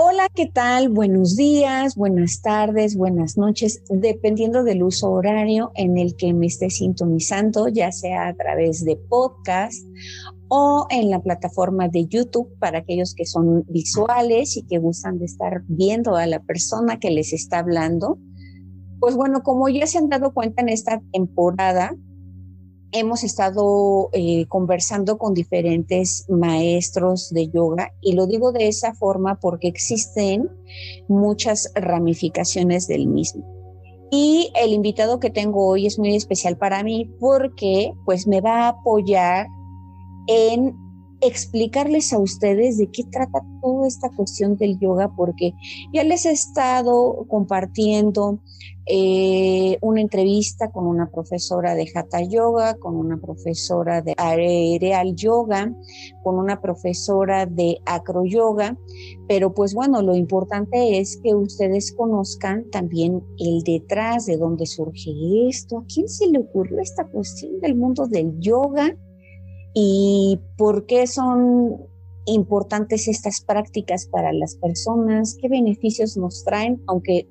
Hola, ¿qué tal? Buenos días, buenas tardes, buenas noches, dependiendo del uso horario en el que me esté sintonizando, ya sea a través de podcast o en la plataforma de YouTube para aquellos que son visuales y que gustan de estar viendo a la persona que les está hablando. Pues bueno, como ya se han dado cuenta en esta temporada, hemos estado eh, conversando con diferentes maestros de yoga y lo digo de esa forma porque existen muchas ramificaciones del mismo. Y el invitado que tengo hoy es muy especial para mí porque pues me va a apoyar en explicarles a ustedes de qué trata toda esta cuestión del yoga, porque ya les he estado compartiendo eh, una entrevista con una profesora de Hatha Yoga, con una profesora de Aerial Yoga, con una profesora de Acro Yoga, pero pues bueno, lo importante es que ustedes conozcan también el detrás de dónde surge esto, a quién se le ocurrió esta cuestión del mundo del yoga y por qué son importantes estas prácticas para las personas, qué beneficios nos traen, aunque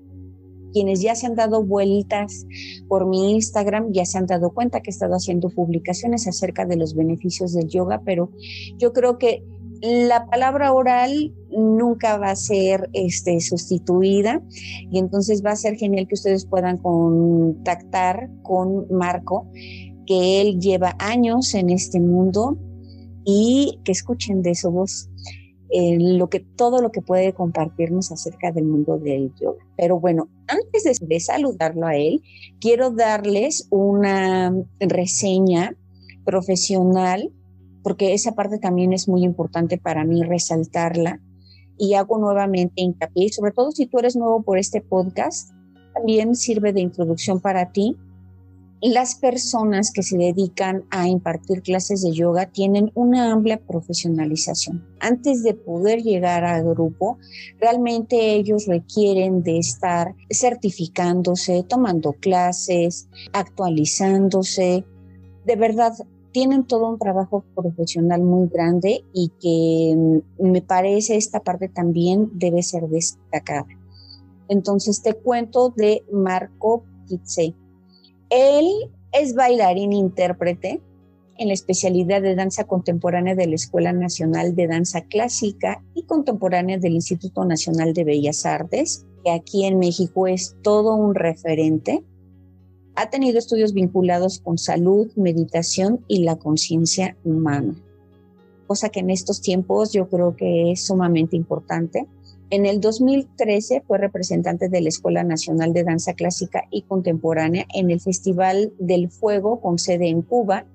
quienes ya se han dado vueltas por mi Instagram ya se han dado cuenta que he estado haciendo publicaciones acerca de los beneficios del yoga, pero yo creo que la palabra oral nunca va a ser este, sustituida y entonces va a ser genial que ustedes puedan contactar con Marco, que él lleva años en este mundo y que escuchen de su voz lo que, todo lo que puede compartirnos acerca del mundo del yoga. Pero bueno, antes de, saludarlo a él, quiero darles una reseña profesional, porque esa parte también es muy importante para mí resaltarla. Y hago nuevamente hincapié, sobre todo si tú eres nuevo por este podcast, también sirve de introducción para ti las personas que se dedican a impartir clases de yoga tienen una amplia profesionalización. Antes de poder llegar al grupo, realmente ellos requieren de estar certificándose, tomando clases, actualizándose. De verdad, tienen todo un trabajo profesional muy grande y que mm, me parece esta parte también debe ser destacada. Entonces te cuento de Marco Kitse. Él es bailarín intérprete en la especialidad de danza contemporánea de la Escuela Nacional de Danza Clásica y Contemporánea del Instituto Nacional de Bellas Artes, que aquí en México es todo un referente. Ha tenido estudios vinculados con salud, meditación y la conciencia humana, cosa que en estos tiempos yo creo que es sumamente importante. En el 2013 fue representante de la Escuela Nacional de Danza Clásica y Contemporánea en el Festival del Fuego con sede en Cuba,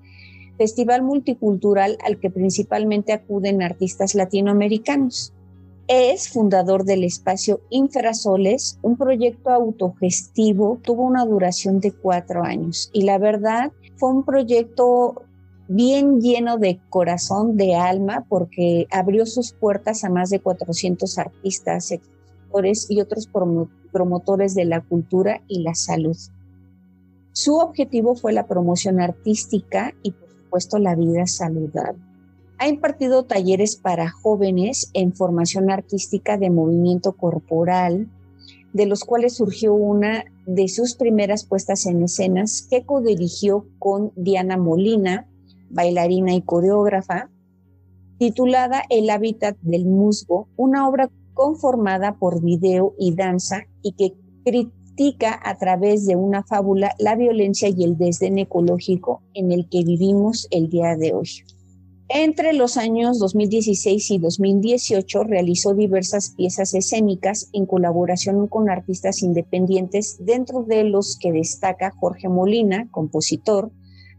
festival multicultural al que principalmente acuden artistas latinoamericanos. Es fundador del espacio Infrasoles, un proyecto autogestivo, tuvo una duración de cuatro años y la verdad fue un proyecto bien lleno de corazón, de alma, porque abrió sus puertas a más de 400 artistas, expositores y otros promotores de la cultura y la salud. Su objetivo fue la promoción artística y, por supuesto, la vida saludable. Ha impartido talleres para jóvenes en formación artística de movimiento corporal, de los cuales surgió una de sus primeras puestas en escenas que codirigió con Diana Molina, bailarina y coreógrafa, titulada El hábitat del musgo, una obra conformada por video y danza y que critica a través de una fábula la violencia y el desdén ecológico en el que vivimos el día de hoy. Entre los años 2016 y 2018 realizó diversas piezas escénicas en colaboración con artistas independientes, dentro de los que destaca Jorge Molina, compositor,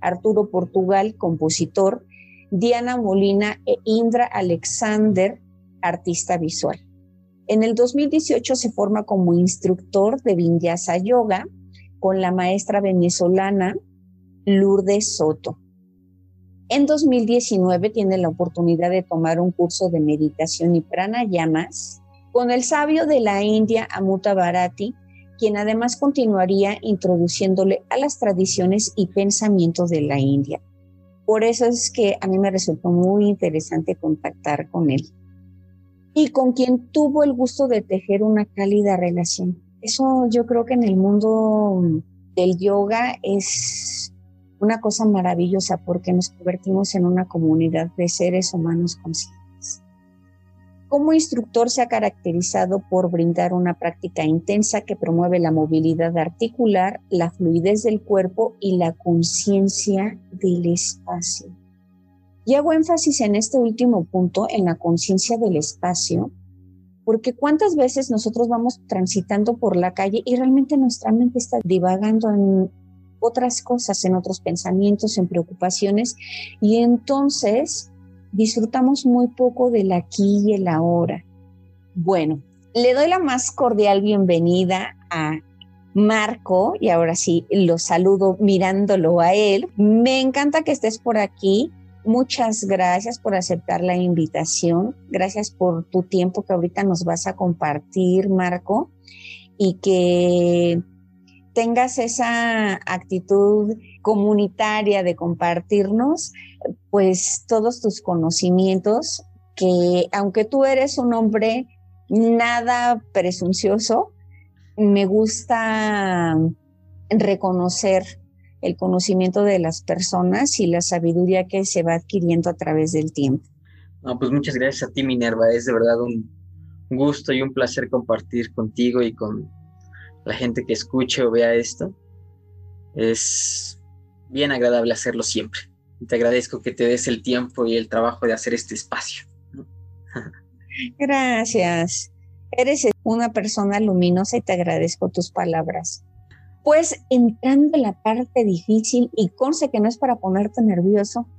Arturo Portugal, compositor, Diana Molina e Indra Alexander, artista visual. En el 2018 se forma como instructor de Vinyasa Yoga con la maestra venezolana Lourdes Soto. En 2019 tiene la oportunidad de tomar un curso de meditación y pranayamas con el sabio de la India Amuta Bharati quien además continuaría introduciéndole a las tradiciones y pensamientos de la India. Por eso es que a mí me resultó muy interesante contactar con él. y con quien tuvo el gusto de tejer una cálida relación. Eso yo creo que en el mundo del yoga es una cosa maravillosa porque nos convertimos en una comunidad de seres humanos conscientes. Como instructor se ha caracterizado por brindar una práctica intensa que promueve la movilidad articular, la fluidez del cuerpo y la conciencia del espacio. Y hago énfasis en este último punto, en la conciencia del espacio, porque cuántas veces nosotros vamos transitando por la calle y realmente nuestra mente está divagando en otras cosas, en otros pensamientos, en preocupaciones, y entonces disfrutamos muy poco del aquí y el ahora. Bueno, le doy la más cordial bienvenida a Marco, y ahora sí lo saludo mirándolo a él. Me encanta que estés por aquí. Muchas gracias por aceptar la invitación. Gracias por tu tiempo que ahorita nos vas a compartir, Marco, y que tengas esa actitud comunitaria de compartirnos, pues todos tus conocimientos, que aunque tú eres un hombre nada presuncioso, me gusta reconocer el conocimiento de las personas y la sabiduría que se va adquiriendo a través del tiempo. Pues muchas gracias a ti, Minerva. Es de verdad un gusto y un placer compartir contigo y con la gente que escuche o vea esto. Es bien agradable hacerlo siempre. Te agradezco que te des el tiempo y el trabajo de hacer este espacio. Gracias. Eres una persona luminosa y te agradezco tus palabras. Pues entrando en la parte difícil, y conste que no es para ponerte nervioso,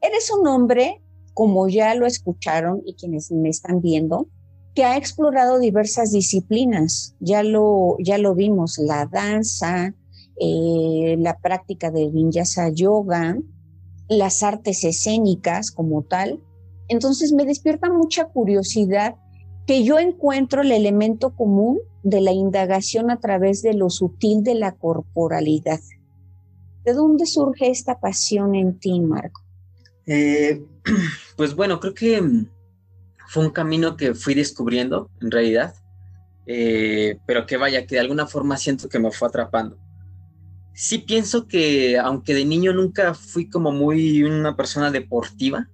eres un hombre, como ya lo escucharon y quienes me están viendo, que ha explorado diversas disciplinas. Ya lo, ya lo vimos, la danza, eh, la práctica del vinyasa yoga, las artes escénicas como tal. Entonces me despierta mucha curiosidad que yo encuentro el elemento común de la indagación a través de lo sutil de la corporalidad. ¿De dónde surge esta pasión en ti, Marco? Eh, pues bueno, creo que fue un camino que fui descubriendo en realidad, eh, pero que vaya, que de alguna forma siento que me fue atrapando. Sí pienso que aunque de niño nunca fui como muy una persona deportiva,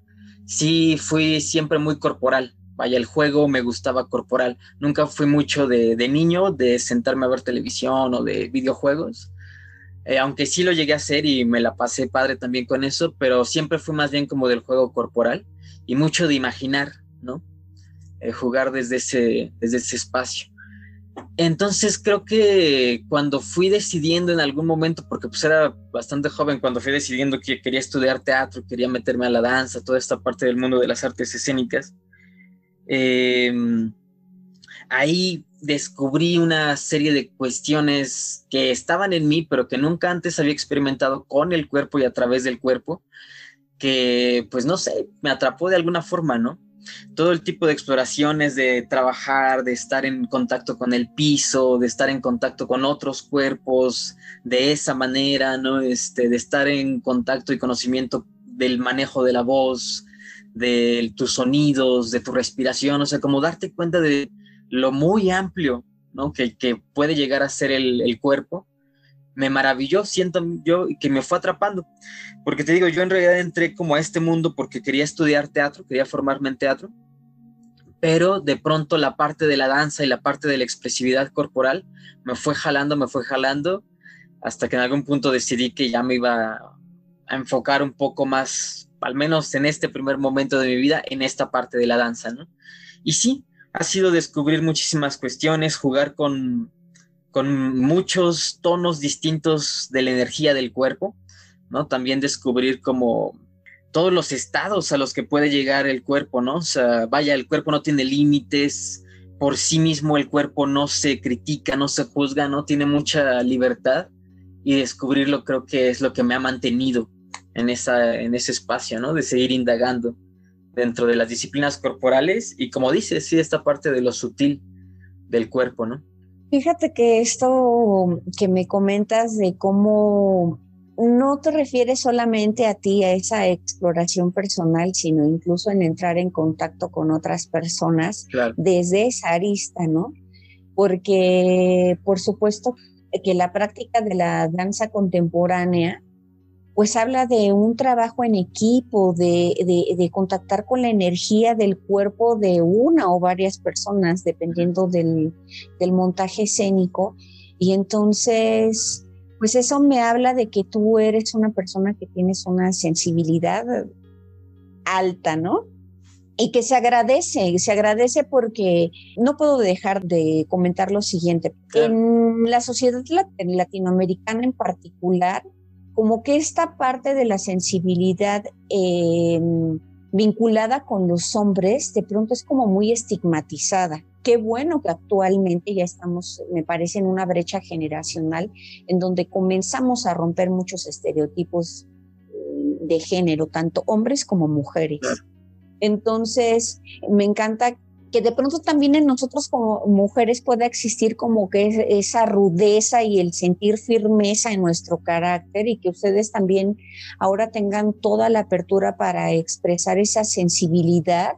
sí fui siempre muy corporal. Vaya, el juego me gustaba corporal. Nunca fui mucho de, niño de sentarme a ver televisión o de videojuegos. Eh, aunque sí lo llegué a hacer y me la pasé padre también con eso, pero siempre fui más bien como del juego corporal y mucho de imaginar, ¿no? Eh, jugar desde ese, desde ese espacio. Entonces creo que cuando fui decidiendo en algún momento, porque pues era bastante joven cuando fui decidiendo que quería estudiar teatro, quería meterme a la danza, toda esta parte del mundo de las artes escénicas, em, ahí descubrí una serie de cuestiones que estaban en mí, pero que nunca antes había experimentado con el cuerpo y a través del cuerpo, que pues no sé, me atrapó de alguna forma, ¿no? Todo el tipo de exploraciones, de trabajar, de estar en contacto con el piso, de estar en contacto con otros cuerpos de esa manera, ¿no? Este, de estar en contacto y conocimiento del manejo de la voz, de tus sonidos, de tu respiración, o sea, como darte cuenta de lo muy amplio, ¿no? Que, puede llegar a ser el cuerpo me maravilló, siento yo, que me fue atrapando. Porque te digo, yo en realidad entré como a este mundo porque quería estudiar teatro, quería formarme en teatro, pero de pronto la parte de la danza y la parte de la expresividad corporal me fue jalando, me fue jalando, hasta que en algún punto decidí que ya me iba a enfocar un poco más, al menos en este primer momento de mi vida, en esta parte de la danza, ¿no? Y sí, ha sido descubrir muchísimas cuestiones, jugar con con muchos tonos distintos de la energía del cuerpo, ¿no? También descubrir como todos los estados a los que puede llegar el cuerpo, ¿no? O sea, vaya, el cuerpo no tiene límites, por sí mismo el cuerpo no se critica, no se juzga, ¿no? Tiene mucha libertad y descubrirlo creo que es lo que me ha mantenido en, esa, en ese espacio, ¿no? De seguir indagando dentro de las disciplinas corporales y como dices, sí, esta parte de lo sutil del cuerpo, ¿no? Fíjate que esto que me comentas de cómo no te refieres solamente a ti, a esa exploración personal, sino incluso en entrar en contacto con otras personas desde esa arista, ¿no? Porque, por supuesto, que la práctica de la danza contemporánea, pues habla de un trabajo en equipo, de, de, contactar con la energía del cuerpo de una o varias personas, dependiendo del, del montaje escénico. Y entonces, pues eso me habla de que tú eres una persona que tienes una sensibilidad alta, ¿no? Y que se agradece, se agradece porque no puedo dejar de comentar lo siguiente. En la sociedad latinoamericana en particular, como que esta parte de la sensibilidad em, vinculada con los hombres de pronto es como muy estigmatizada. Qué bueno que actualmente ya estamos, me parece, en una brecha generacional en donde comenzamos a romper muchos estereotipos mm, de género, tanto hombres como mujeres. Entonces, me encanta que de pronto también en nosotros como mujeres pueda existir como que esa rudeza y el sentir firmeza en nuestro carácter y que ustedes también ahora tengan toda la apertura para expresar esa sensibilidad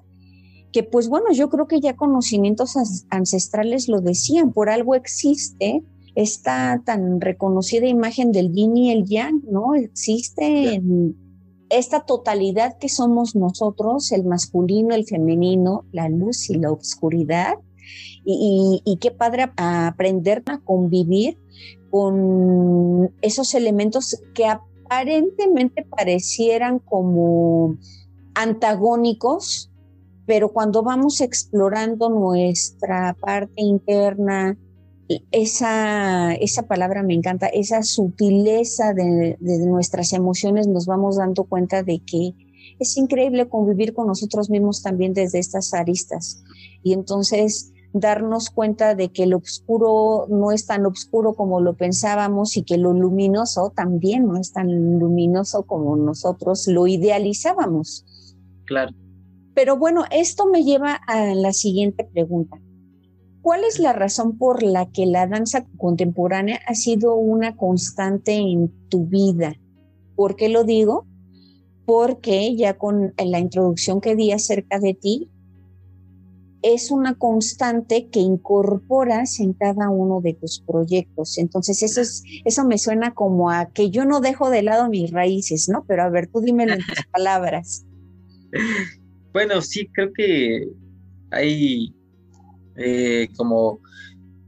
que pues bueno, yo creo que ya conocimientos ancestrales lo decían, por algo existe esta tan reconocida imagen del yin y el yang, ¿no? Existe esta totalidad que somos nosotros, el masculino, el femenino, la luz y la oscuridad. Y, y, qué padre aprender a convivir con esos elementos que aparentemente parecieran como antagónicos, pero cuando vamos explorando nuestra parte interna, esa, esa palabra me encanta, esa sutileza de, nuestras emociones, nos vamos dando cuenta de que es increíble convivir con nosotros mismos también desde estas aristas. Y entonces darnos cuenta de que lo oscuro no es tan oscuro como lo pensábamos y que lo luminoso también no es tan luminoso como nosotros lo idealizábamos. Claro. Pero bueno, esto me lleva a la siguiente pregunta. ¿Cuál es la razón por la que la danza contemporánea ha sido una constante en tu vida? ¿Por qué lo digo? Porque ya con la introducción que di acerca de ti, es una constante que incorporas en cada uno de tus proyectos. Entonces, eso, es, eso me suena como a que yo no dejo de lado mis raíces, ¿no? Pero a ver, tú dímelo en tus palabras. Bueno, sí, creo que hay eh, como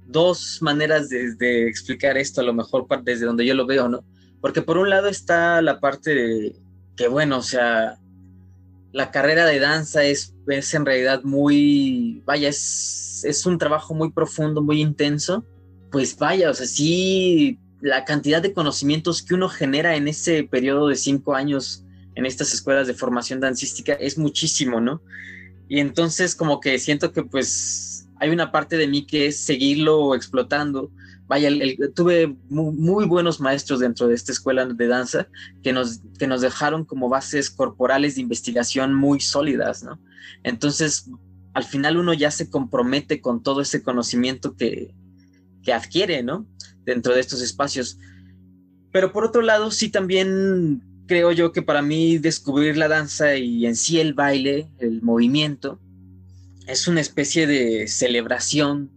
dos maneras de, explicar esto, a lo mejor desde donde yo lo veo, ¿no? Porque por un lado está la parte de que, bueno, o sea, la carrera de danza es, es en realidad muy, vaya, es, es un trabajo muy profundo, muy intenso. Pues vaya, o sea, sí, la cantidad de conocimientos que uno genera en ese periodo de cinco años en estas escuelas de formación dancística es muchísimo, ¿no? Y entonces como que siento que pues hay una parte de mí que es seguirlo explotando. Vaya, tuve muy, buenos maestros dentro de esta escuela de danza que nos, que nos dejaron como bases corporales de investigación muy sólidas, ¿no? Entonces, al final uno ya se compromete con todo ese conocimiento que, que adquiere, ¿no? Dentro de estos espacios. Pero por otro lado, sí también creo yo que para mí descubrir la danza y en sí el baile, el movimiento, es una especie de celebración,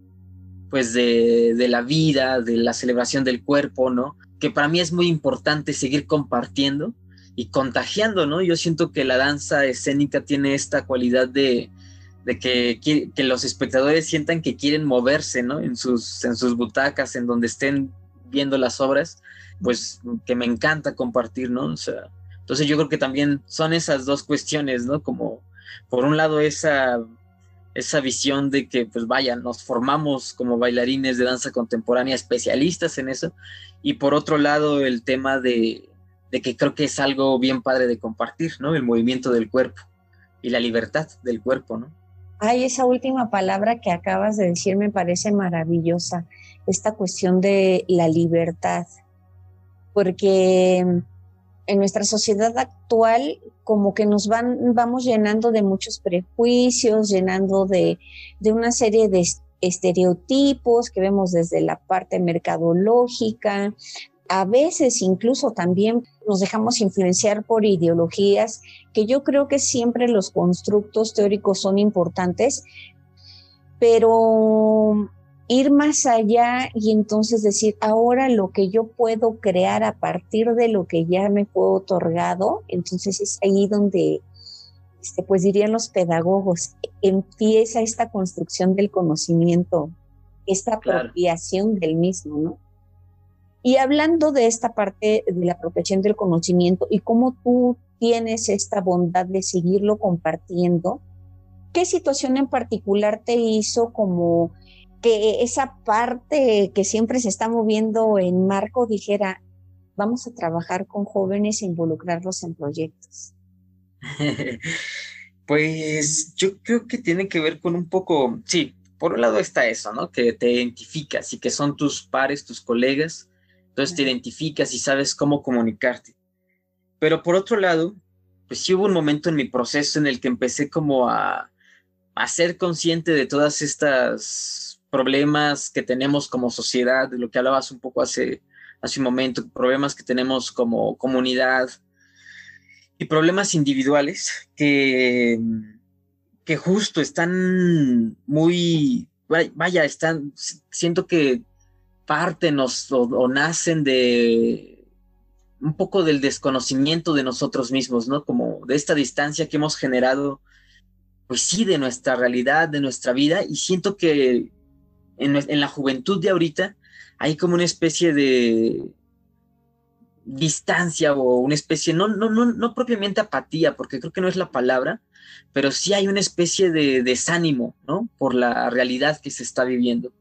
pues de, la vida, de la celebración del cuerpo, ¿no? Que para mí es muy importante seguir compartiendo y contagiando, ¿no? Yo siento que la danza escénica tiene esta cualidad de, que, que, los espectadores sientan que quieren moverse, ¿no? En sus, en sus butacas, en donde estén viendo las obras pues que me encanta compartir, ¿no? O sea, entonces yo creo que también son esas dos cuestiones, ¿no? Como por un lado esa, esa visión de que, pues vaya, nos formamos como bailarines de danza contemporánea, especialistas en eso, y por otro lado el tema de, de que creo que es algo bien padre de compartir, ¿no? El movimiento del cuerpo y la libertad del cuerpo, ¿no? Ay, esa última palabra que acabas de decir me parece maravillosa, esta cuestión de la libertad porque en nuestra sociedad actual como que nos van, vamos llenando de muchos prejuicios, llenando de, una serie de estereotipos que vemos desde la parte mercadológica. A veces incluso también nos dejamos influenciar por ideologías que yo creo que siempre los constructos teóricos son importantes, pero ir más allá y entonces decir, ahora lo que yo puedo crear a partir de lo que ya me fue otorgado, entonces es ahí donde, este, pues dirían los pedagogos, empieza esta construcción del conocimiento, esta apropiación del mismo, ¿no? Y hablando de esta parte de la apropiación del conocimiento y cómo tú tienes esta bondad de seguirlo compartiendo, ¿qué situación en particular te hizo como que esa parte que siempre se está moviendo en Marco dijera, vamos a trabajar con jóvenes e involucrarlos en proyectos? Pues yo creo que tiene que ver con un poco, sí, por un lado está eso, ¿no? Que te identificas y que son tus pares, tus colegas, entonces te identificas y sabes cómo comunicarte. Pero por otro lado, pues sí hubo un momento en mi proceso en el que empecé como a, a ser consciente de todas estas problemas que tenemos como sociedad, de lo que hablabas un poco hace, hace un momento, problemas que tenemos como comunidad y problemas individuales que, que justo están muy, vaya, están, siento que parten o, o nacen de un poco del desconocimiento de nosotros mismos, ¿no? Como de esta distancia que hemos generado, pues sí, de nuestra realidad, de nuestra vida, y siento que en, la juventud de ahorita hay como una especie de distancia o una especie, no, no, no, no propiamente apatía, porque creo que no es la palabra, pero sí hay una especie de desánimo, ¿no? Por la realidad que se está viviendo.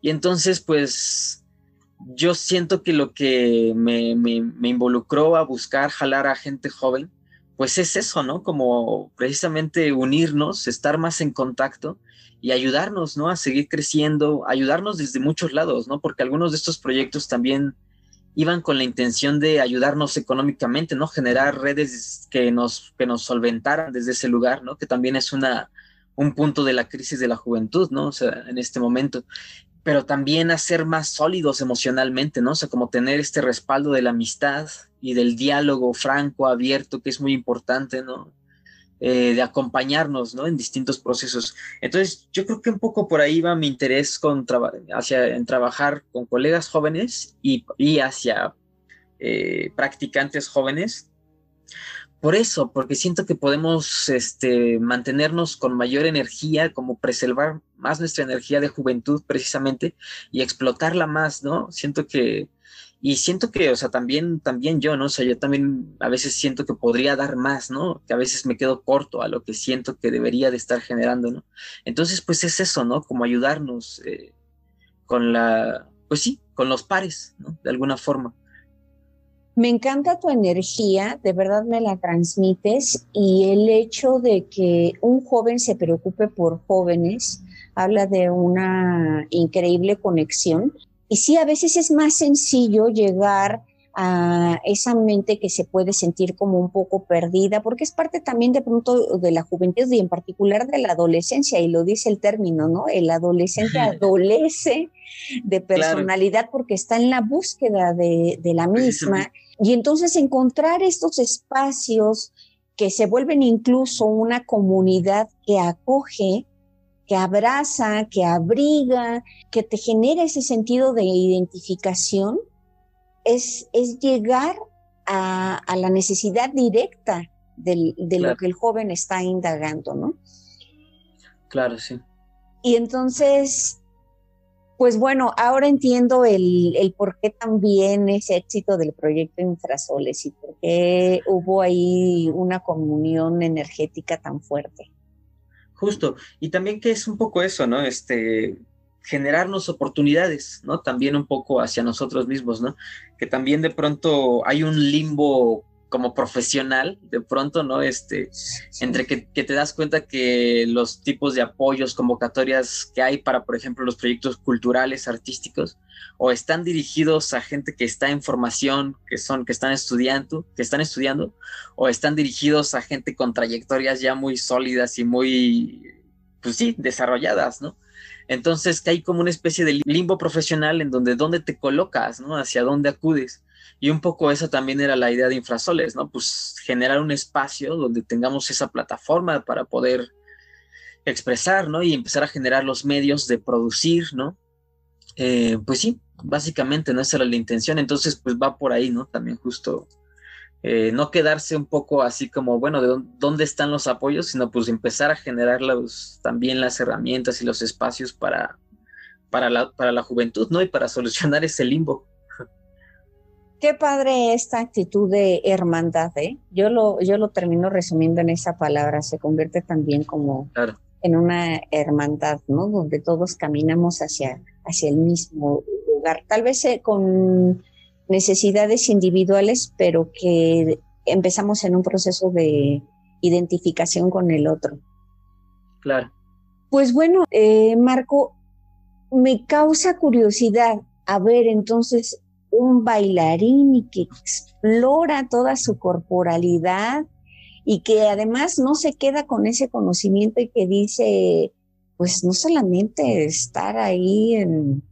Y entonces, pues, yo siento que lo que me, me, me involucró a buscar jalar a gente joven, pues es eso, ¿no? Como precisamente unirnos, estar más en contacto y ayudarnos, ¿no? A seguir creciendo, ayudarnos desde muchos lados, ¿no? Porque algunos de estos proyectos también iban con la intención de ayudarnos económicamente, ¿no? Generar redes que nos, que nos solventaran desde ese lugar, ¿no? Que también es una, un punto de la crisis de la juventud, ¿no? O sea, en este momento. Pero también hacer más sólidos emocionalmente, ¿no? O sea, como tener este respaldo de la amistad y del diálogo franco, abierto, que es muy importante, ¿no? Eh, de acompañarnos ¿no? en distintos procesos. Entonces, yo creo que un poco por ahí va mi interés con hacia, en trabajar con colegas jóvenes y, y hacia eh, practicantes jóvenes. Por eso, porque siento que podemos este, mantenernos con mayor energía, como preservar más nuestra energía de juventud precisamente y explotarla más, ¿no? Siento que, y siento que, o sea, también, también yo, ¿no? O sea, yo también a veces siento que podría dar más, ¿no? Que a veces me quedo corto a lo que siento que debería de estar generando, ¿no? Entonces, pues es eso, ¿no? Como ayudarnos eh, con la, pues sí, con los pares, ¿no? De alguna forma. Me encanta tu energía, de verdad me la transmites y el hecho de que un joven se preocupe por jóvenes habla de una increíble conexión y sí, a veces es más sencillo llegar a esa mente que se puede sentir como un poco perdida, porque es parte también de pronto de la juventud y en particular de la adolescencia, y lo dice el término, ¿no? El adolescente adolece de personalidad porque está en la búsqueda de, de la misma. Y entonces encontrar estos espacios que se vuelven incluso una comunidad que acoge que abraza, que abriga, que te genera ese sentido de identificación, es, es llegar a, la necesidad directa de lo que el joven está indagando, ¿no? Claro, sí. Y entonces, pues bueno, ahora entiendo el, el, por qué también ese éxito del proyecto Infrasoles y por qué hubo ahí una comunión energética tan fuerte. Justo, y también que es un poco eso, ¿no? Este, generarnos oportunidades, ¿no? También un poco hacia nosotros mismos, ¿no? Que también de pronto hay un limbo como profesional, de pronto, ¿no? Este, entre que, te das cuenta que los tipos de apoyos, convocatorias que hay para, por ejemplo, los proyectos culturales, artísticos, o están dirigidos a gente que está en formación, que son, que están estudiando, que están estudiando, o están dirigidos a gente con trayectorias ya muy sólidas y muy, pues sí, desarrolladas, ¿no? Entonces que hay como una especie de limbo profesional en donde dónde te colocas, ¿no? Hacia dónde acudes. Y un poco esa también era la idea de Infrasoles, ¿no? Pues generar un espacio donde tengamos esa plataforma para poder expresar, ¿no? Y empezar a generar los medios de producir, ¿no? Eh, pues sí, básicamente, ¿no? Esa era la intención. Entonces, pues va por ahí, ¿no? También justo eh, no quedarse un poco así como, bueno, de dónde están los apoyos, sino pues empezar a generar también las herramientas y los espacios para, para, la, para la juventud, ¿no? Y para solucionar ese limbo. Qué padre esta actitud de hermandad, ¿eh? Yo lo, yo lo termino resumiendo en esa palabra, se convierte también como en una hermandad, ¿no? Donde todos caminamos hacia, hacia el mismo lugar, tal vez eh, con necesidades individuales, pero que empezamos en un proceso de identificación con el otro. Claro. Pues bueno, eh, Marco, me causa curiosidad a ver entonces un bailarín y que explora toda su corporalidad y que además no se queda con ese conocimiento y que dice, pues no solamente estar ahí en,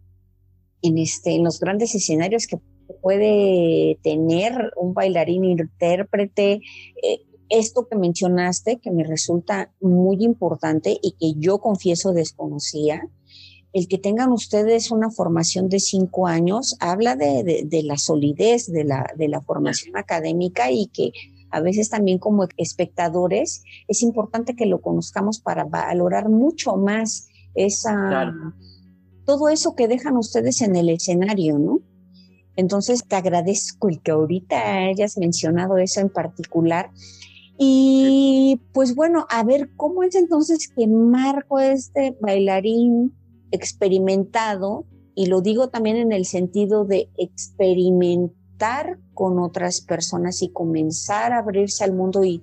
en, este, en los grandes escenarios que puede tener un bailarín intérprete. Eh, esto que mencionaste, que me resulta muy importante y que yo confieso desconocía, el que tengan ustedes una formación de cinco años habla de, la solidez de la, de la formación académica y que a veces también como espectadores es importante que lo conozcamos para valorar mucho más esa, todo eso que dejan ustedes en el escenario, ¿no? Entonces, te agradezco el que ahorita hayas mencionado eso en particular. Y pues bueno, a ver, ¿cómo es entonces que Marco, este bailarín experimentado, y lo digo también en el sentido de experimentar con otras personas y comenzar a abrirse al mundo y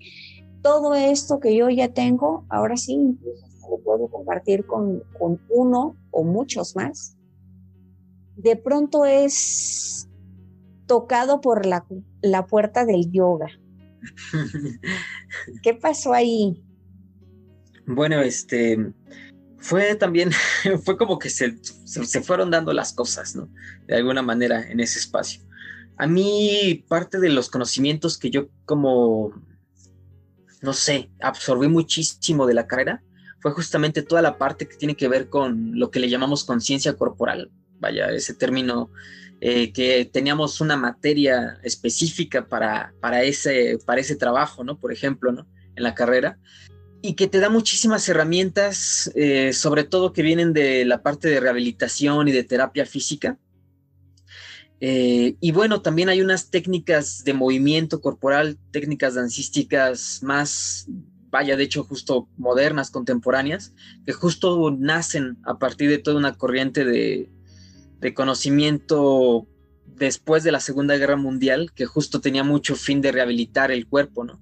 todo esto que yo ya tengo, ahora sí, incluso lo puedo compartir con, con uno o muchos más. De pronto es tocado por la, la puerta del yoga. ¿Qué pasó ahí? Bueno, este fue también, fue como que se, se, fueron dando las cosas, ¿no? De alguna manera en ese espacio. A mí, parte de los conocimientos que yo como, no sé, absorbí muchísimo de la carrera, fue justamente toda la parte que tiene que ver con lo que le llamamos conciencia corporal. Vaya, ese término eh, que teníamos una materia específica para, para, ese, para ese trabajo, ¿no? Por ejemplo, ¿no? En la carrera. Y que te da muchísimas herramientas, eh, sobre todo que vienen de la parte de rehabilitación y de terapia física. Eh, y bueno, también hay unas técnicas de movimiento corporal, técnicas dancísticas más, vaya, de hecho, justo modernas, contemporáneas, que justo nacen a partir de toda una corriente de, de conocimiento después de la Segunda Guerra Mundial, que justo tenía mucho fin de rehabilitar el cuerpo, ¿no?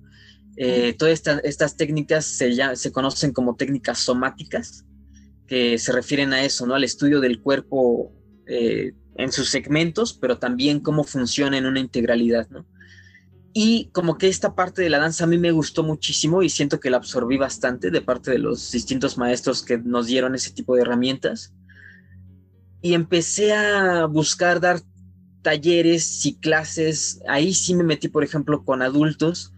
Eh, todas estas técnicas se, ya, se conocen como técnicas somáticas, que se refieren a eso, ¿no? Al estudio del cuerpo eh, en sus segmentos, pero también cómo funciona en una integralidad, ¿no? Y como que esta parte de la danza a mí me gustó muchísimo y siento que la absorbí bastante de parte de los distintos maestros que nos dieron ese tipo de herramientas y empecé a buscar dar talleres y clases. Ahí sí me metí, por ejemplo, con adultos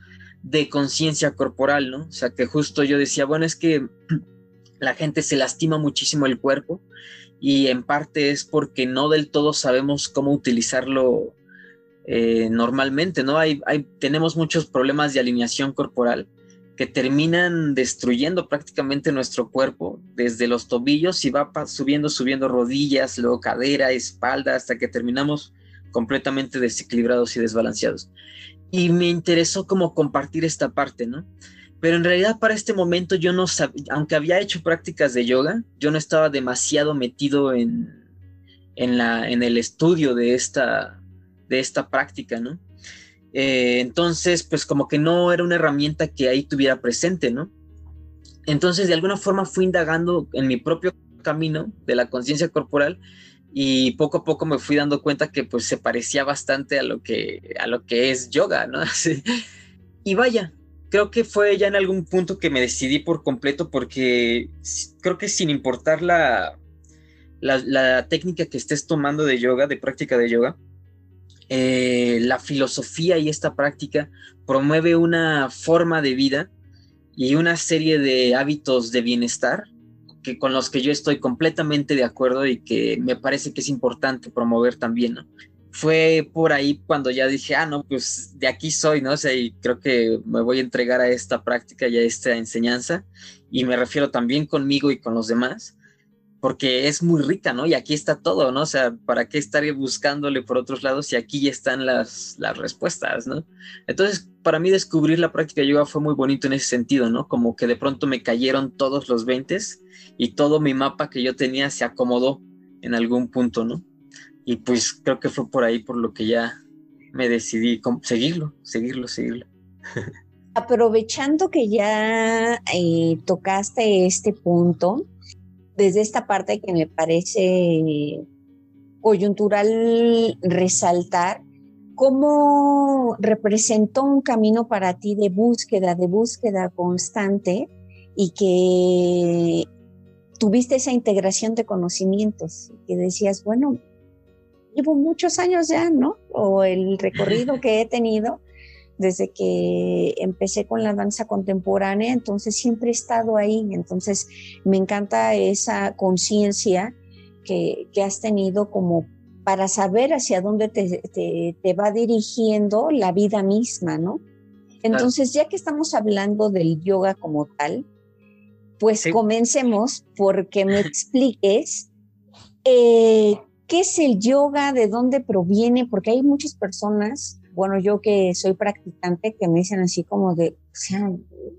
de conciencia corporal, ¿no? O sea, que justo yo decía, bueno, es que la gente se lastima muchísimo el cuerpo y en parte es porque no del todo sabemos cómo utilizarlo eh, normalmente, ¿no? Hay, tenemos muchos problemas de alineación corporal que terminan destruyendo prácticamente nuestro cuerpo desde los tobillos y va subiendo, subiendo rodillas, luego cadera, espalda, hasta que terminamos completamente desequilibrados y desbalanceados. Y me interesó como compartir esta parte, ¿no? Pero en realidad para este momento yo no sabía, aunque había hecho prácticas de yoga, yo no estaba demasiado metido en, en, la, en el estudio de esta, de esta práctica, ¿no? Eh, entonces, pues como que no era una herramienta que ahí tuviera presente, ¿no? Entonces, de alguna forma fui indagando en mi propio camino de la conciencia corporal y poco a poco me fui dando cuenta que pues se parecía bastante a lo que, a lo que es yoga, ¿no? Y vaya, creo que fue ya en algún punto que me decidí por completo porque creo que sin importar la, la técnica que estés tomando de yoga, de práctica de yoga, eh, la filosofía y esta práctica promueve una forma de vida y una serie de hábitos de bienestar que con los que yo estoy completamente de acuerdo y que me parece que es importante promover también. Fue por ahí cuando ya dije, ah, no, pues de aquí soy, ¿no? O sea, y creo que me voy a entregar a esta práctica y a esta enseñanza, y me refiero también conmigo y con los demás, porque es muy rica, ¿no? Y aquí está todo, ¿no? O sea, ¿para qué estar buscándole por otros lados si aquí ya están las, las respuestas, ¿no? Entonces, para mí descubrir la práctica yoga fue muy bonito en ese sentido, ¿no? Como que de pronto me cayeron todos los 20 y todo mi mapa que yo tenía se acomodó en algún punto, ¿no? Y pues creo que fue por ahí por lo que ya me decidí seguirlo, seguirlo, seguirlo. Aprovechando que ya eh, tocaste este punto, desde esta parte que me parece coyuntural resaltar, ¿cómo representó un camino para ti de búsqueda, de búsqueda constante y que tuviste esa integración de conocimientos? Que decías, bueno, llevo muchos años ya, ¿no? O el recorrido que he tenido desde que empecé con la danza contemporánea, entonces siempre he estado ahí, entonces me encanta esa conciencia que, has tenido como para saber hacia dónde te, va dirigiendo la vida misma, ¿no? Entonces, ya que estamos hablando del yoga como tal, pues comencemos porque me expliques eh, qué es el yoga, de dónde proviene, porque hay muchas personas bueno, yo que soy practicante, que me dicen así como de, o sea,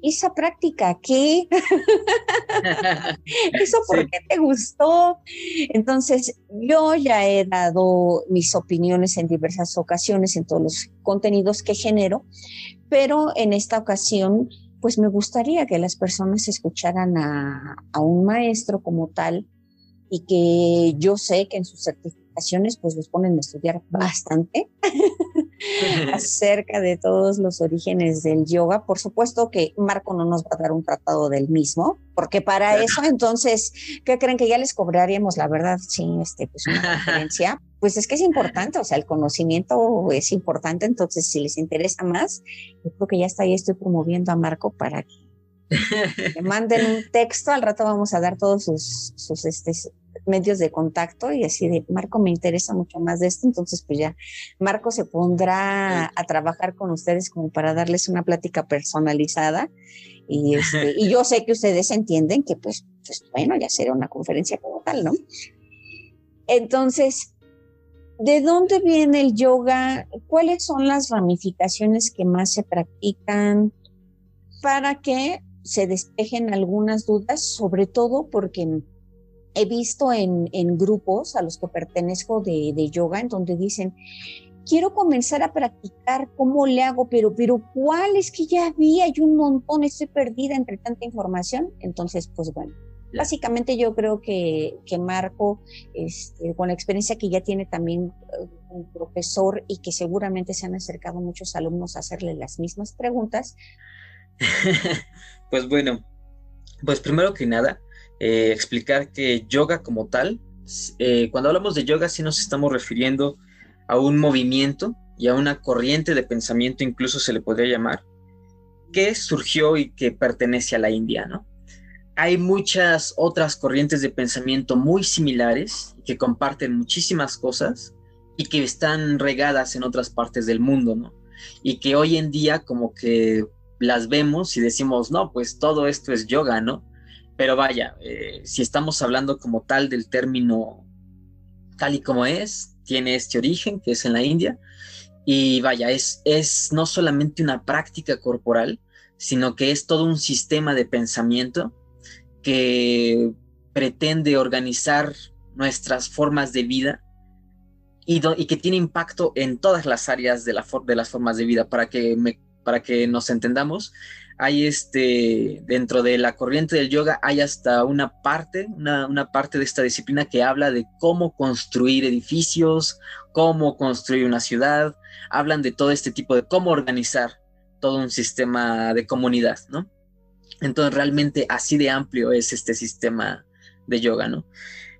esa práctica, ¿qué? ¿Eso por qué te gustó? Entonces, yo ya he dado mis opiniones en diversas ocasiones en todos los contenidos que genero, pero en esta ocasión, pues me gustaría que las personas escucharan a, a un maestro como tal y que yo sé que en sus certificaciones pues los ponen a estudiar bastante acerca de todos los orígenes del yoga. Por supuesto que Marco no nos va a dar un tratado del mismo, porque para eso entonces, ¿qué creen que ya les cobraríamos la verdad? Sí, este, pues una conferencia. Pues es que es importante, o sea, el conocimiento es importante, entonces si les interesa más, yo creo que ya está ahí, estoy promoviendo a Marco para que me manden un texto, al rato vamos a dar todos sus, sus este, medios de contacto y así de, Marco, me interesa mucho más de esto, entonces pues ya, Marco se pondrá a trabajar con ustedes como para darles una plática personalizada y, este, y yo sé que ustedes entienden que pues, pues bueno, ya será una conferencia como tal, ¿no? Entonces, ¿de dónde viene el yoga? ¿Cuáles son las ramificaciones que más se practican? Para que se despejen algunas dudas, sobre todo porque he visto en, grupos a los que pertenezco de, yoga, en donde dicen, quiero comenzar a practicar, ¿cómo le hago? Pero, pero, ¿cuál? Es que ya vi, hay un montón, estoy perdida entre tanta información. Entonces, pues bueno, básicamente yo creo que, que Marco, este, con la experiencia que ya tiene también eh, un profesor y que seguramente se han acercado muchos alumnos a hacerle las mismas preguntas. pues bueno, pues primero que nada, eh, explicar que yoga como tal, eh, cuando hablamos de yoga sí nos estamos refiriendo a un movimiento y a una corriente de pensamiento, incluso se le podría llamar, que surgió y que pertenece a la India, ¿no? Hay muchas otras corrientes de pensamiento muy similares que comparten muchísimas cosas y que están regadas en otras partes del mundo, ¿no? Y que hoy en día como que las vemos y decimos, no, pues todo esto es yoga, ¿no? Pero vaya, eh, si estamos hablando como tal del término tal y como es, tiene este origen que es en la India. Y vaya, es, es no solamente una práctica corporal, sino que es todo un sistema de pensamiento que pretende organizar nuestras formas de vida y, y que tiene impacto en todas las áreas de, la de las formas de vida. Para que, me, para que nos entendamos, hay este, dentro de la corriente del yoga hay hasta una parte, una, parte de esta disciplina que habla de cómo construir edificios, cómo construir una ciudad, hablan de todo este tipo de cómo organizar todo un sistema de comunidad, ¿no? Entonces realmente así de amplio es este sistema de yoga, ¿no?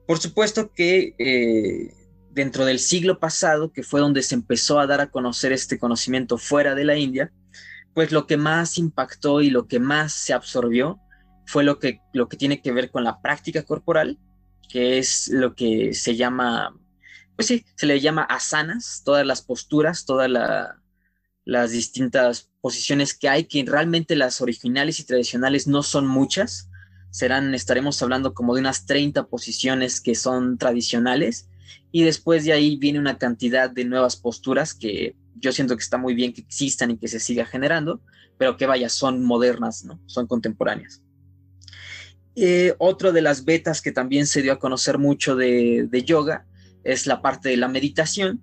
Por supuesto que eh, dentro del siglo pasado, que fue donde se empezó a dar a conocer este conocimiento fuera de la India, pues lo que más impactó y lo que más se absorbió fue lo que, lo que tiene que ver con la práctica corporal, que es lo que se llama, pues sí, se le llama asanas, todas las posturas, todas las distintas posiciones que hay, que realmente las originales y tradicionales no son muchas, serán, estaremos hablando como de unas 30 posiciones que son tradicionales y después de ahí viene una cantidad de nuevas posturas que yo siento que está muy bien que existan y que se siga generando, pero que vaya, son modernas, ¿no? Son contemporáneas. Eh, otro de las betas que también se dio a conocer mucho de, yoga es la parte de la meditación,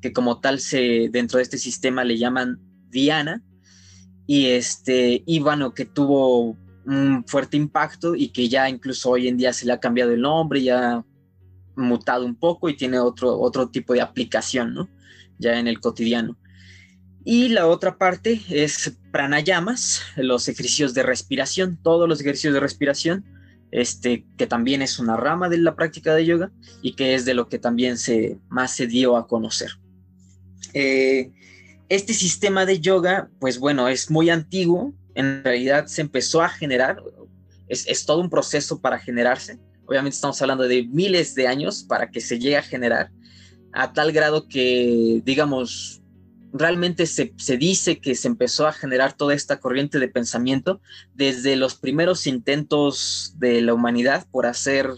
que como tal se, dentro de este sistema le llaman Diana, y este, y bueno, que tuvo un fuerte impacto y que ya incluso hoy en día se le ha cambiado el nombre, ya mutado un poco y tiene otro, otro tipo de aplicación, ¿no? Ya en el cotidiano. Y la otra parte es pranayamas, los ejercicios de respiración, todos los ejercicios de respiración, este, que también es una rama de la práctica de yoga y que es de lo que también se, más se dio a conocer. Eh, este sistema de yoga, pues bueno, es muy antiguo, en realidad se empezó a generar, es, es todo un proceso para generarse, obviamente estamos hablando de miles de años para que se llegue a generar, a tal grado que, digamos, realmente se, dice que se empezó a generar toda esta corriente de pensamiento desde los primeros intentos de la humanidad por hacer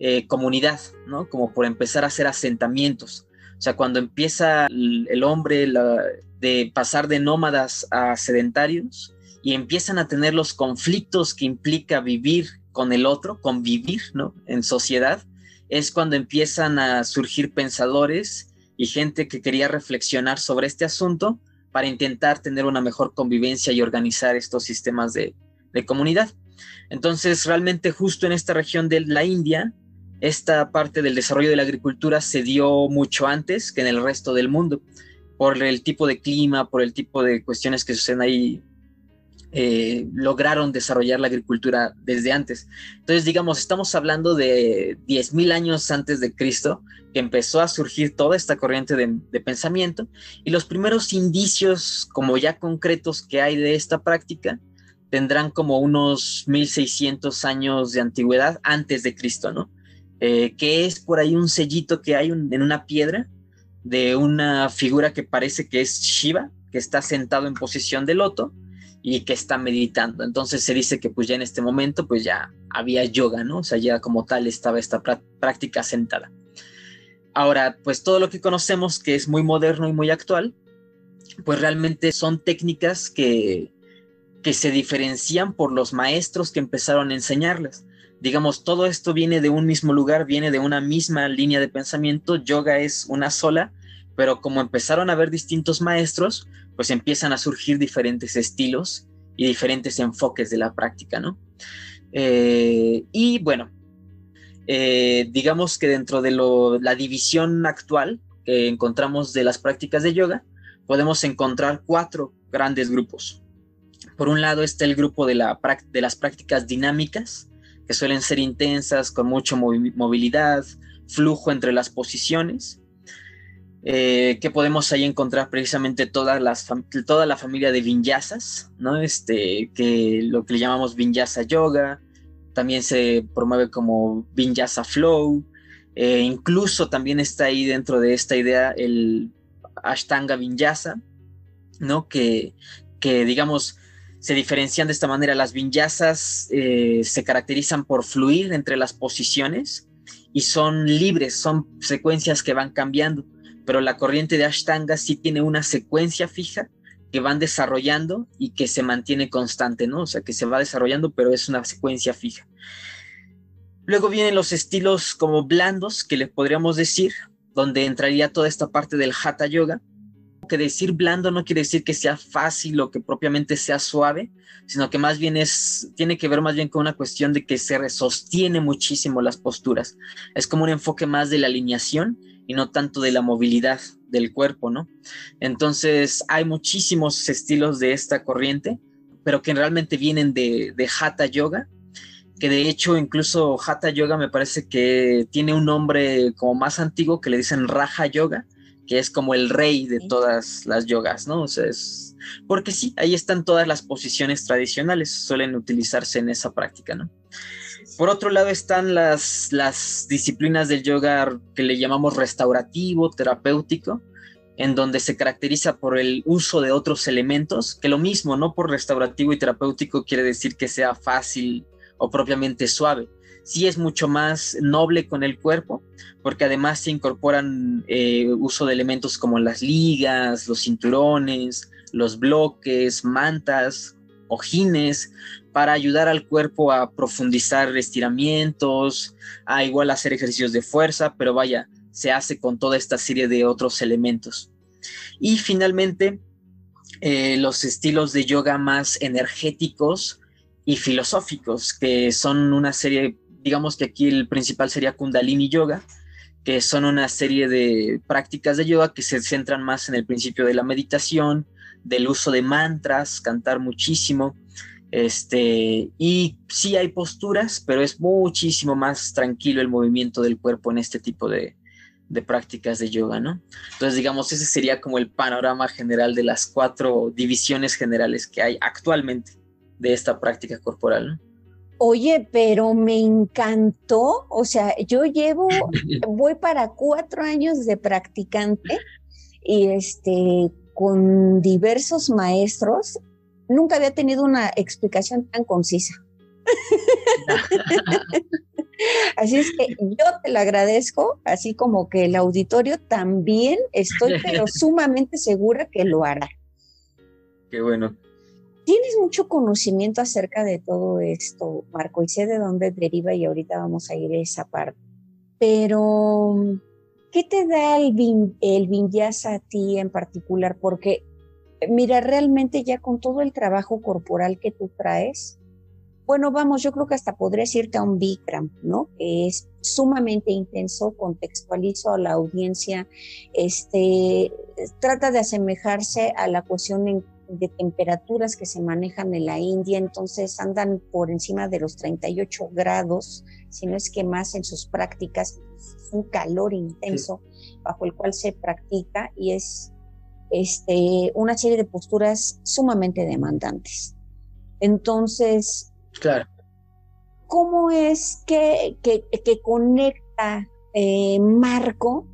eh, comunidad, ¿no? Como por empezar a hacer asentamientos. O sea, cuando empieza el, hombre de pasar de nómadas a sedentarios y empiezan a tener los conflictos que implica vivir con el otro, convivir, ¿no? En sociedad, es cuando empiezan a surgir pensadores y gente que quería reflexionar sobre este asunto para intentar tener una mejor convivencia y organizar estos sistemas de, comunidad. Entonces, realmente justo en esta región de la India, esta parte del desarrollo de la agricultura se dio mucho antes que en el resto del mundo, por el tipo de clima, por el tipo de cuestiones que suceden ahí eh, lograron desarrollar la agricultura desde antes. Entonces, digamos, estamos hablando de 10.000 años antes de Cristo, que empezó a surgir toda esta corriente de, pensamiento, y los primeros indicios como ya concretos que hay de esta práctica tendrán como unos 1.600 años de antigüedad antes de Cristo, ¿no? Eh, que es por ahí un sellito que hay en una piedra de una figura que parece que es Shiva, que está sentado en posición de loto, y que está meditando. Entonces se dice que pues ya en este momento pues ya había yoga, ¿no? O sea, ya como tal estaba esta práctica sentada. Ahora, pues todo lo que conocemos que es muy moderno y muy actual, pues realmente son técnicas que, que se diferencian por los maestros que empezaron a enseñarles. Digamos, todo esto viene de un mismo lugar, viene de una misma línea de pensamiento, yoga es una sola, pero como empezaron a haber distintos maestros, pues empiezan a surgir diferentes estilos y diferentes enfoques de la práctica, ¿no? Eh, y bueno, eh, digamos que dentro de la división actual que encontramos de las prácticas de yoga, podemos encontrar cuatro grandes grupos. Por un lado está el grupo de, de las prácticas dinámicas, que suelen ser intensas, con mucha movilidad, flujo entre las posiciones. Eh, que podemos ahí encontrar precisamente todas las toda la familia de vinyasas, ¿no? Este, que lo que le llamamos vinyasa yoga, también se promueve como vinyasa flow, eh, incluso también está ahí dentro de esta idea el ashtanga vinyasa, ¿no? Que, que digamos se diferencian de esta manera. Las vinyasas eh, se caracterizan por fluir entre las posiciones y son libres, son secuencias que van cambiando pero la corriente de Ashtanga sí tiene una secuencia fija que van desarrollando y que se mantiene constante, ¿no? O sea, que se va desarrollando, pero es una secuencia fija. Luego vienen los estilos como blandos, que les podríamos decir, donde entraría toda esta parte del Hatha Yoga. Que decir blando no quiere decir que sea fácil o que propiamente sea suave, sino que más bien es, tiene que ver más bien con una cuestión de que se sostiene muchísimo las posturas. Es como un enfoque más de la alineación y no tanto de la movilidad del cuerpo, ¿no? Entonces hay muchísimos estilos de esta corriente, pero que realmente vienen de, de Hatha Yoga que de hecho incluso Hatha Yoga me parece que tiene un nombre como más antiguo que le dicen Raja Yoga, que es como el rey de todas las yogas, ¿no? O sea, es, porque sí, ahí están todas las posiciones tradicionales, suelen utilizarse en esa práctica, ¿no? Por otro lado están las, las disciplinas del yoga que le llamamos restaurativo, terapéutico, en donde se caracteriza por el uso de otros elementos, que lo mismo, no por restaurativo y terapéutico quiere decir que sea fácil o propiamente suave. Sí es mucho más noble con el cuerpo, porque además se incorporan eh, uso de elementos como las ligas, los cinturones, los bloques, mantas, ojines, para ayudar al cuerpo a profundizar estiramientos, a igual hacer ejercicios de fuerza, pero vaya, se hace con toda esta serie de otros elementos. Y finalmente, eh, los estilos de yoga más energéticos y filosóficos, que son una serie, digamos que aquí el principal sería Kundalini Yoga, que son una serie de prácticas de yoga que se centran más en el principio de la meditación, del uso de mantras, cantar muchísimo, este, y sí hay posturas, pero es muchísimo más tranquilo el movimiento del cuerpo en este tipo de, de prácticas de yoga, ¿no? Entonces, digamos, ese sería como el panorama general de las cuatro divisiones generales que hay actualmente de esta práctica corporal, ¿no? Oye, pero me encantó, o sea, yo llevo, voy para cuatro años de practicante y este, con diversos maestros nunca había tenido una explicación tan concisa. así es que yo te lo agradezco, así como que el auditorio también estoy pero sumamente segura que lo hará. Qué bueno. Tienes mucho conocimiento acerca de todo esto, Marco, y sé de dónde deriva y ahorita vamos a ir a esa parte. Pero, ¿qué te da el, el vinyasa a ti en particular? Porque mira, realmente ya con todo el trabajo corporal que tú traes, bueno, vamos, yo creo que hasta podrías irte a un Bikram, ¿no? Que es sumamente intenso, contextualizo a la audiencia, este, trata de asemejarse a la cuestión de temperaturas que se manejan en la India, entonces andan por encima de los 38 grados, si no es que más en sus prácticas, es un calor intenso bajo el cual se practica y es este, una serie de posturas sumamente demandantes. Entonces, claro. ¿cómo es que, que, conecta eh, Marco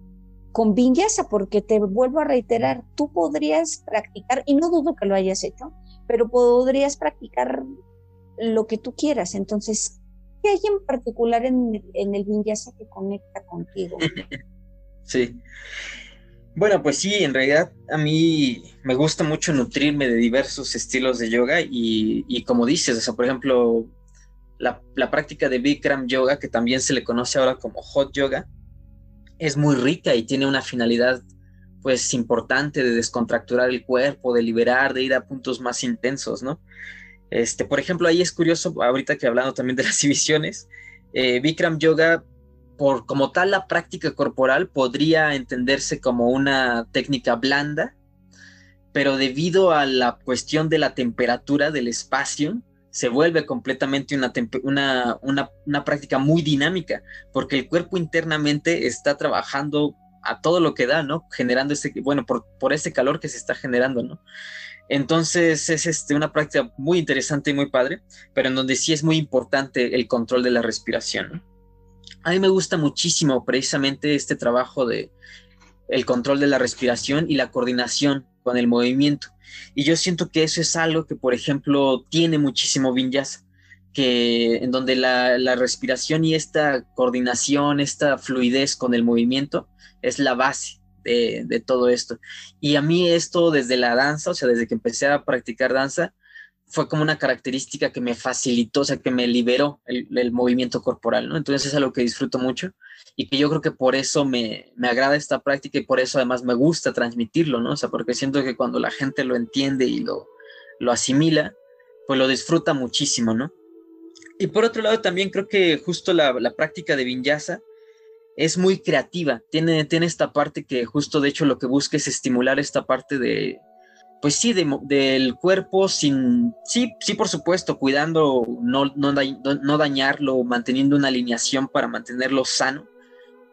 con Vinyasa? Porque te vuelvo a reiterar, tú podrías practicar, y no dudo que lo hayas hecho, pero podrías practicar lo que tú quieras. Entonces, ¿qué hay en particular en, el Vinyasa que conecta contigo? sí. Bueno, pues sí, en realidad a mí me gusta mucho nutrirme de diversos estilos de yoga y, como dices, o sea, por ejemplo, la, práctica de Bikram Yoga, que también se le conoce ahora como Hot Yoga, es muy rica y tiene una finalidad pues importante de descontracturar el cuerpo, de liberar, de ir a puntos más intensos, ¿no? Este, por ejemplo, ahí es curioso, ahorita que hablando también de las divisiones, eh, Yoga por como tal la práctica corporal podría entenderse como una técnica blanda, pero debido a la cuestión de la temperatura del espacio, se vuelve completamente una, una, una, práctica muy dinámica, porque el cuerpo internamente está trabajando a todo lo que da, ¿no? Generando ese, bueno, por, por ese calor que se está generando, ¿no? Entonces es este, una práctica muy interesante y muy padre, pero en donde sí es muy importante el control de la respiración, ¿no? a mí me gusta muchísimo precisamente este trabajo de el control de la respiración y la coordinación con el movimiento. Y yo siento que eso es algo que, por ejemplo, tiene muchísimo vinyasa, que en donde la, respiración y esta coordinación, esta fluidez con el movimiento es la base de, de, todo esto. Y a mí esto desde la danza, o sea, desde que empecé a practicar danza, fue como una característica que me facilitó, o sea, que me liberó el, movimiento corporal, ¿no? Entonces es algo que disfruto mucho y que yo creo que por eso me, me, agrada esta práctica y por eso además me gusta transmitirlo, ¿no? O sea, porque siento que cuando la gente lo entiende y lo, lo asimila, pues lo disfruta muchísimo, ¿no? Y por otro lado también creo que justo la, la práctica de vinyasa es muy creativa, tiene, tiene esta parte que justo de hecho lo que busca es estimular esta parte de, pues sí, del cuerpo sin, sí, sí, por supuesto, cuidando, no, no, dañarlo, manteniendo una alineación para mantenerlo sano,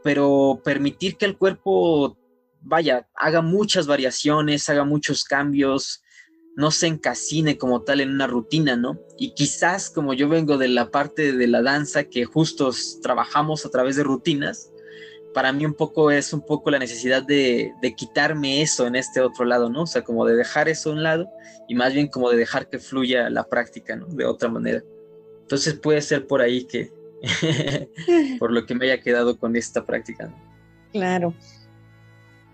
pero permitir que el cuerpo, vaya, haga muchas variaciones, haga muchos cambios, no se encasine como tal en una rutina, ¿no? Y quizás como yo vengo de la parte de la danza que justo trabajamos a través de rutinas, para mí un poco es un poco la necesidad de, quitarme eso en este otro lado, ¿no? O sea, como de dejar eso a un lado y más bien como de dejar que fluya la práctica, ¿no? De otra manera. Entonces puede ser por ahí que, por lo que me haya quedado con esta práctica. Claro.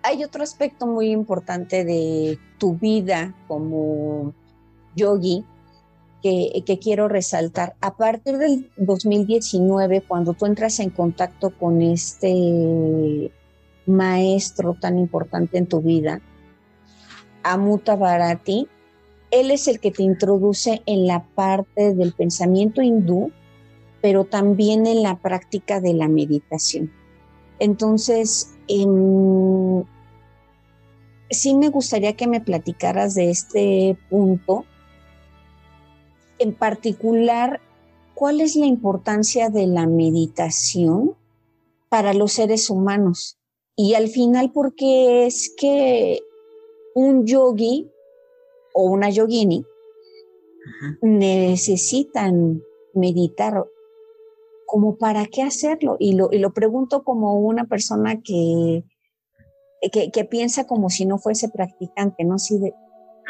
Hay otro aspecto muy importante de tu vida como yogi que, quiero resaltar. A partir del 2019, cuando tú entras en contacto con este maestro tan importante en tu vida, Amuta Bharati, él es el que te introduce en la parte del pensamiento hindú pero también en la práctica de la meditación. Entonces, em, sí me gustaría que me platicaras de este punto. En particular, ¿cuál es la importancia de la meditación para los seres humanos? Y al final, ¿por qué es que un yogi o una yogini necesitan meditar como para qué hacerlo. Y lo, y lo pregunto como una persona que, que, piensa como si no fuese practicante, ¿no? Si de,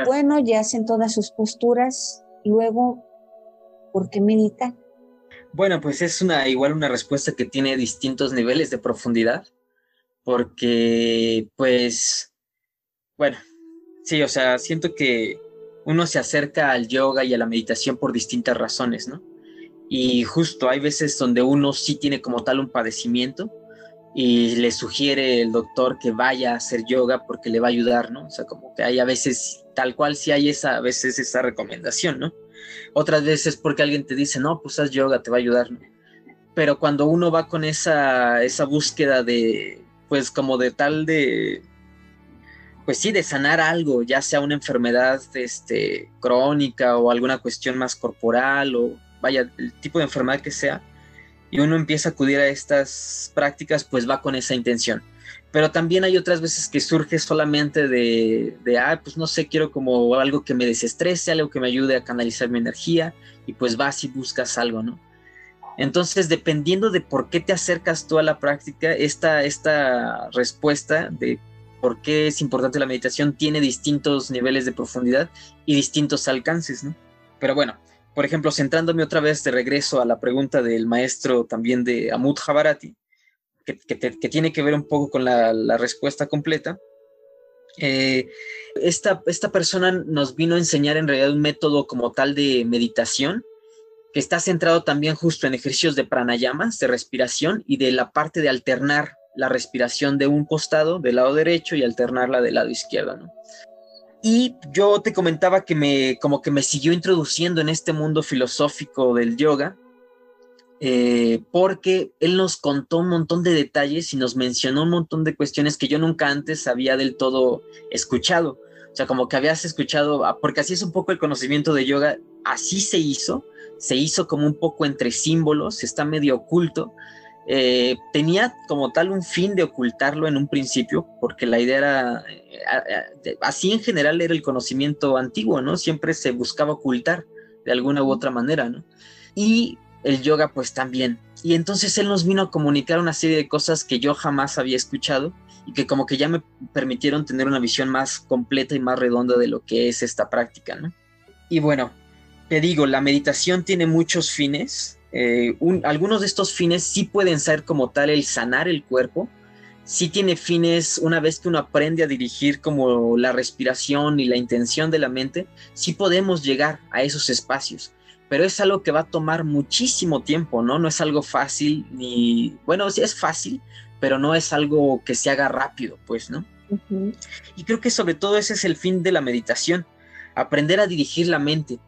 bueno, ya hacen todas sus posturas, luego, ¿por qué meditar? Bueno, pues es una igual una respuesta que tiene distintos niveles de profundidad, porque pues, bueno, sí, o sea, siento que uno se acerca al yoga y a la meditación por distintas razones, ¿no? Y justo hay veces donde uno sí tiene como tal un padecimiento y le sugiere el doctor que vaya a hacer yoga porque le va a ayudar, ¿no? O sea, como que hay a veces, tal cual sí hay esa, a veces esa recomendación, ¿no? Otras veces porque alguien te dice, no, pues haz yoga, te va a ayudar. Pero cuando uno va con esa, esa búsqueda de, pues como de tal de, pues sí, de sanar algo, ya sea una enfermedad este, crónica o alguna cuestión más corporal o vaya, el tipo de enfermedad que sea, y uno empieza a acudir a estas prácticas, pues va con esa intención. Pero también hay otras veces que surge solamente de, ah, pues no sé, quiero como algo que me desestrese, algo que me ayude a canalizar mi energía, y pues vas y buscas algo, ¿no? Entonces, dependiendo de por qué te acercas tú a la práctica, esta, esta respuesta de por qué es importante la meditación tiene distintos niveles de profundidad y distintos alcances, ¿no? Pero bueno, por ejemplo, centrándome otra vez de regreso a la pregunta del maestro también de Amut Jabarati, que, tiene que ver un poco con la, respuesta completa, eh, esta, esta persona nos vino a enseñar en realidad un método como tal de meditación que está centrado también justo en ejercicios de pranayamas, de respiración y de la parte de alternar la respiración de un costado, del lado derecho, y alternarla del lado izquierdo, ¿no? Y yo te comentaba que me, como que me siguió introduciendo en este mundo filosófico del yoga, eh, porque él nos contó un montón de detalles y nos mencionó un montón de cuestiones que yo nunca antes había del todo escuchado. O sea, como que habías escuchado, ah, porque así es un poco el conocimiento de yoga, así se hizo, se hizo como un poco entre símbolos, está medio oculto, eh, tenía como tal un fin de ocultarlo en un principio, porque la idea era, eh, así en general era el conocimiento antiguo, ¿no? Siempre se buscaba ocultar de alguna u otra manera, ¿no? Y el yoga pues también. Y entonces él nos vino a comunicar una serie de cosas que yo jamás había escuchado y que como que ya me permitieron tener una visión más completa y más redonda de lo que es esta práctica, ¿no? Y bueno, te digo, la meditación tiene muchos fines, eh, algunos de estos fines sí pueden ser como tal el sanar el cuerpo, sí tiene fines una vez que uno aprende a dirigir como la respiración y la intención de la mente, sí podemos llegar a esos espacios, pero es algo que va a tomar muchísimo tiempo, ¿no? No es algo fácil ni, bueno, sí es fácil, pero no es algo que se haga rápido, pues, ¿no? Y creo que sobre todo ese es el fin de la meditación, aprender a dirigir la mente,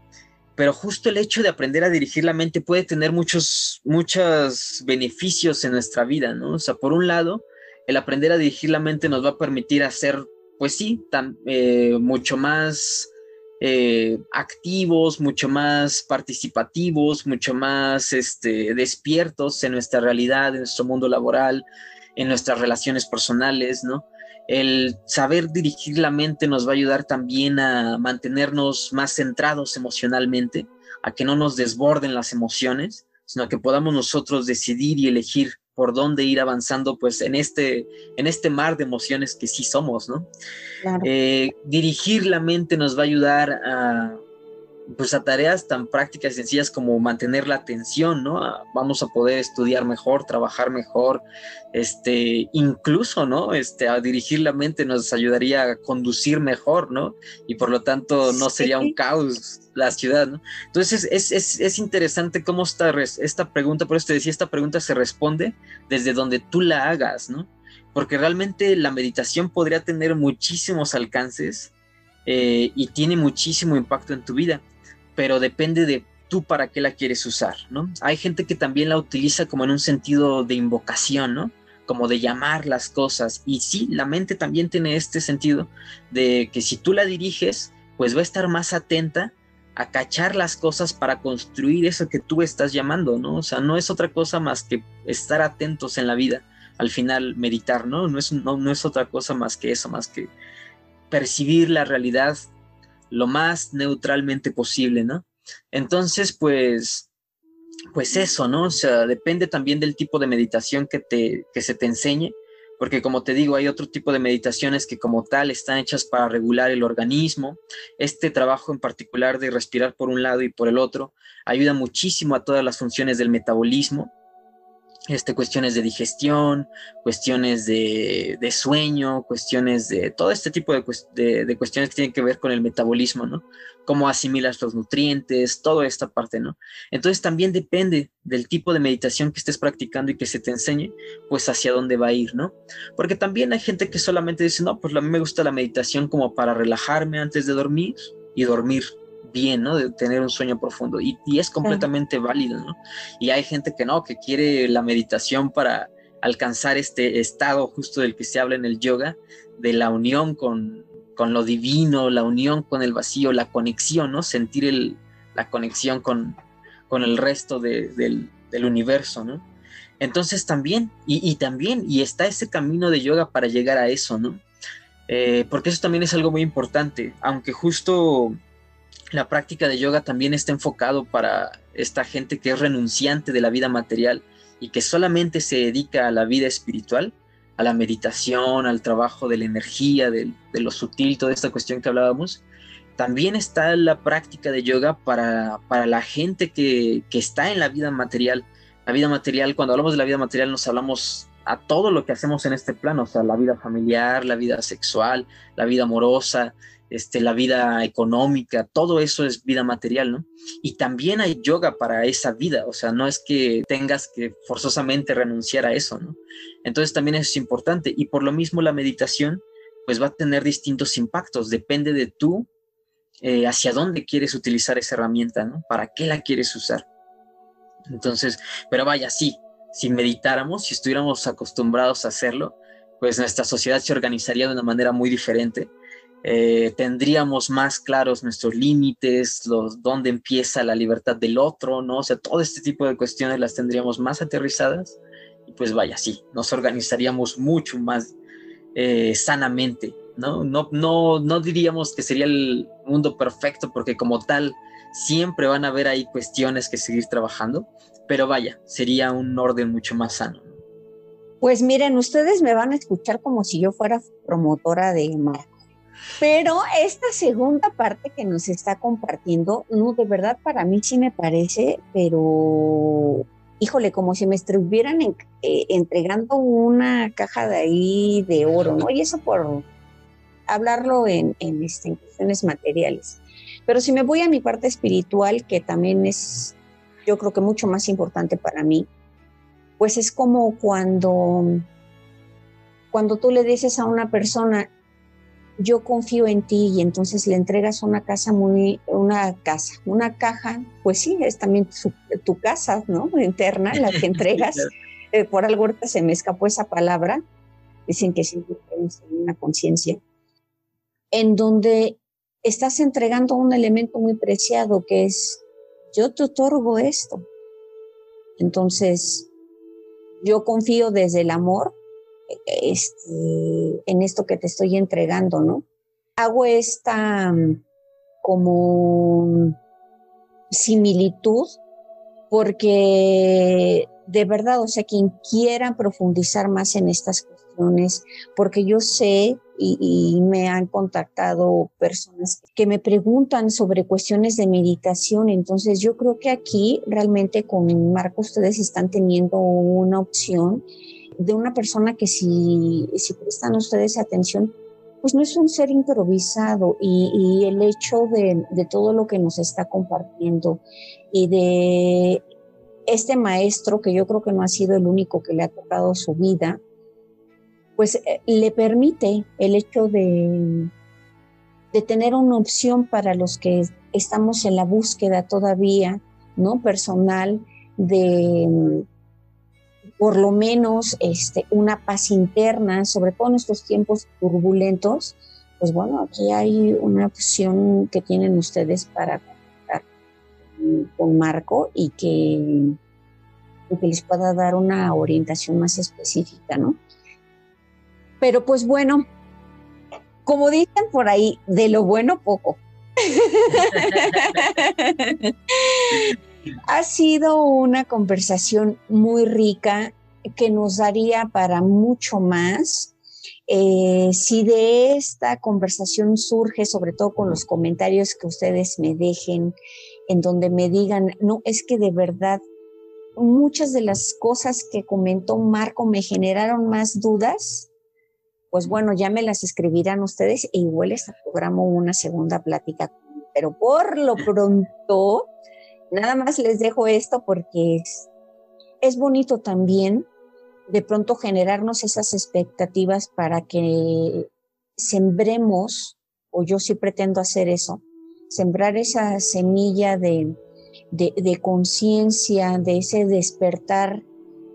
pero justo el hecho de aprender a dirigir la mente puede tener muchos, muchos beneficios en nuestra vida, ¿no? O sea, por un lado, el aprender a dirigir la mente nos va a permitir hacer pues sí, eh, mucho más eh, activos, mucho más participativos, mucho más este, despiertos en nuestra realidad, en nuestro mundo laboral, en nuestras relaciones personales, ¿no? El saber dirigir la mente nos va a ayudar también a mantenernos más centrados emocionalmente, a que no nos desborden las emociones, sino que podamos nosotros decidir y elegir por dónde ir avanzando, pues en este, en este mar de emociones que sí somos, ¿no? Eh, dirigir la mente nos va a ayudar a, pues a tareas tan prácticas y sencillas como mantener la atención, ¿no? vamos a poder estudiar mejor, trabajar mejor, este, incluso, ¿no? Este, a dirigir la mente nos ayudaría a conducir mejor, ¿no? Y por lo tanto no sería un caos la ciudad, ¿no? Entonces es, es, es interesante cómo está esta pregunta, por eso te decía, esta pregunta se responde desde donde tú la hagas, ¿no? Porque realmente la meditación podría tener muchísimos alcances eh, y tiene muchísimo impacto en tu vida pero depende de tú para qué la quieres usar, ¿no? Hay gente que también la utiliza como en un sentido de invocación, ¿no? Como de llamar las cosas. Y sí, la mente también tiene este sentido de que si tú la diriges, pues va a estar más atenta a cachar las cosas para construir eso que tú estás llamando, ¿no? O sea, no es otra cosa más que estar atentos en la vida. Al final, meditar, ¿no? No es, no, no es otra cosa más que eso, más que percibir la realidad lo más neutralmente posible, ¿no? Entonces, pues, pues eso, ¿no? O sea, depende también del tipo de meditación que, te, que se te enseñe, porque como te digo, hay otro tipo de meditaciones que como tal están hechas para regular el organismo. Este trabajo en particular de respirar por un lado y por el otro ayuda muchísimo a todas las funciones del metabolismo este, cuestiones de digestión, cuestiones de, sueño, cuestiones de todo este tipo de, cuestiones que tienen que ver con el metabolismo, ¿no? Cómo asimilas los nutrientes, toda esta parte, ¿no? Entonces también depende del tipo de meditación que estés practicando y que se te enseñe, pues hacia dónde va a ir, ¿no? Porque también hay gente que solamente dice, no, pues a mí me gusta la meditación como para relajarme antes de dormir y dormir bien, ¿no? De tener un sueño profundo y, es completamente válido, ¿no? Y hay gente que no, que quiere la meditación para alcanzar este estado justo del que se habla en el yoga, de la unión con, con lo divino, la unión con el vacío, la conexión, ¿no? Sentir el, la conexión con, con el resto del, del, universo, ¿no? Entonces también, y, y, también, y está ese camino de yoga para llegar a eso, ¿no? Eh, porque eso también es algo muy importante, aunque justo la práctica de yoga también está enfocado para esta gente que es renunciante de la vida material y que solamente se dedica a la vida espiritual, a la meditación, al trabajo de la energía, de, lo sutil, toda esta cuestión que hablábamos. También está la práctica de yoga para, para la gente que, que está en la vida material. La vida material, cuando hablamos de la vida material nos hablamos a todo lo que hacemos en este plano, o sea, la vida familiar, la vida sexual, la vida amorosa, este, la vida económica, todo eso es vida material, ¿no? Y también hay yoga para esa vida, o sea, no es que tengas que forzosamente renunciar a eso, ¿no? Entonces también es importante y por lo mismo la meditación pues va a tener distintos impactos, depende de tú eh, hacia dónde quieres utilizar esa herramienta, ¿no? ¿Para qué la quieres usar? Entonces, pero vaya, sí, si meditáramos, si estuviéramos acostumbrados a hacerlo, pues nuestra sociedad se organizaría de una manera muy diferente eh, tendríamos más claros nuestros límites, los dónde empieza la libertad del otro, ¿no? O sea, todo este tipo de cuestiones las tendríamos más aterrizadas y pues vaya, sí, nos organizaríamos mucho más eh, sanamente, ¿no? No, no, no diríamos que sería el mundo perfecto porque como tal siempre van a haber ahí cuestiones que seguir trabajando, pero vaya, sería un orden mucho más sano. Pues miren, ustedes me van a escuchar como si yo fuera promotora de Marco pero esta segunda parte que nos está compartiendo, no, de verdad para mí sí me parece, pero híjole, como si me estuvieran eh, entregando una caja de ahí de oro, ¿no? Y eso por hablarlo en, en, este, en cuestiones materiales. Pero si me voy a mi parte espiritual, que también es, yo creo que mucho más importante para mí, pues es como cuando, cuando tú le dices a una persona, yo confío en ti y entonces le entregas una casa muy, una casa, una caja, pues sí, es también tu casa, ¿no? Interna, la que entregas. Eh, por algo ahorita se me escapó esa palabra. Dicen que siempre tenemos una conciencia. en donde estás entregando un elemento muy preciado que es, yo te otorgo esto. Entonces, yo confío desde el amor este, en esto que te estoy entregando, ¿no? Hago esta mm, como similitud porque de verdad, o sea, quien quiera profundizar más en estas cuestiones, porque yo sé y, me han contactado personas que me preguntan sobre cuestiones de meditación, entonces yo creo que aquí realmente con Marco ustedes están teniendo una opción de una persona que si, si prestan ustedes atención, pues no es un ser improvisado y, el hecho de, de, todo lo que nos está compartiendo y de este maestro, que yo creo que no ha sido el único que le ha tocado su vida, pues eh, le permite el hecho de, de tener una opción para los que estamos en la búsqueda todavía, ¿no? Personal de por lo menos este, una paz interna, sobre todo en estos tiempos turbulentos, pues bueno, aquí hay una opción que tienen ustedes para con Marco y que, que les pueda dar una orientación más específica, ¿no? Pero pues bueno, como dicen por ahí, de lo bueno poco. ha sido una conversación muy rica que nos daría para mucho más. Eh, si de esta conversación surge, sobre todo con los comentarios que ustedes me dejen, en donde me digan, no, es que de verdad muchas de las cosas que comentó Marco me generaron más dudas, pues bueno, ya me las escribirán ustedes e igual les programo una segunda plática. Pero por lo pronto, nada más les dejo esto porque es, es bonito también de pronto generarnos esas expectativas para que sembremos, o yo sí pretendo hacer eso, sembrar esa semilla de, de, conciencia, de ese despertar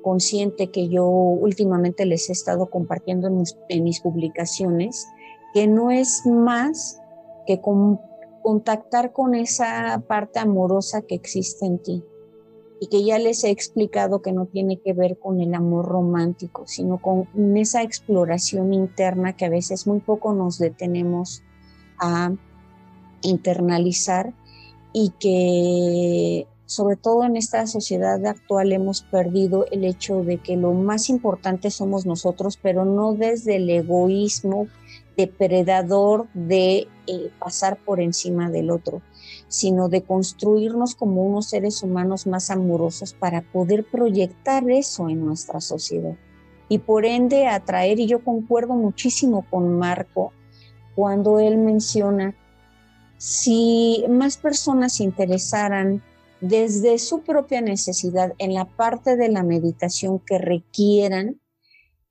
consciente que yo últimamente les he estado compartiendo en mis, en mis publicaciones, que no es más que contactar con esa parte amorosa que existe en ti y que ya les he explicado que no tiene que ver con el amor romántico, sino con esa exploración interna que a veces muy poco nos detenemos a internalizar y que sobre todo en esta sociedad actual hemos perdido el hecho de que lo más importante somos nosotros, pero no desde el egoísmo depredador de eh, pasar por encima del otro, sino de construirnos como unos seres humanos más amorosos para poder proyectar eso en nuestra sociedad. Y por ende atraer, y yo concuerdo muchísimo con Marco cuando él menciona si más personas se interesaran desde su propia necesidad en la parte de la meditación que requieran,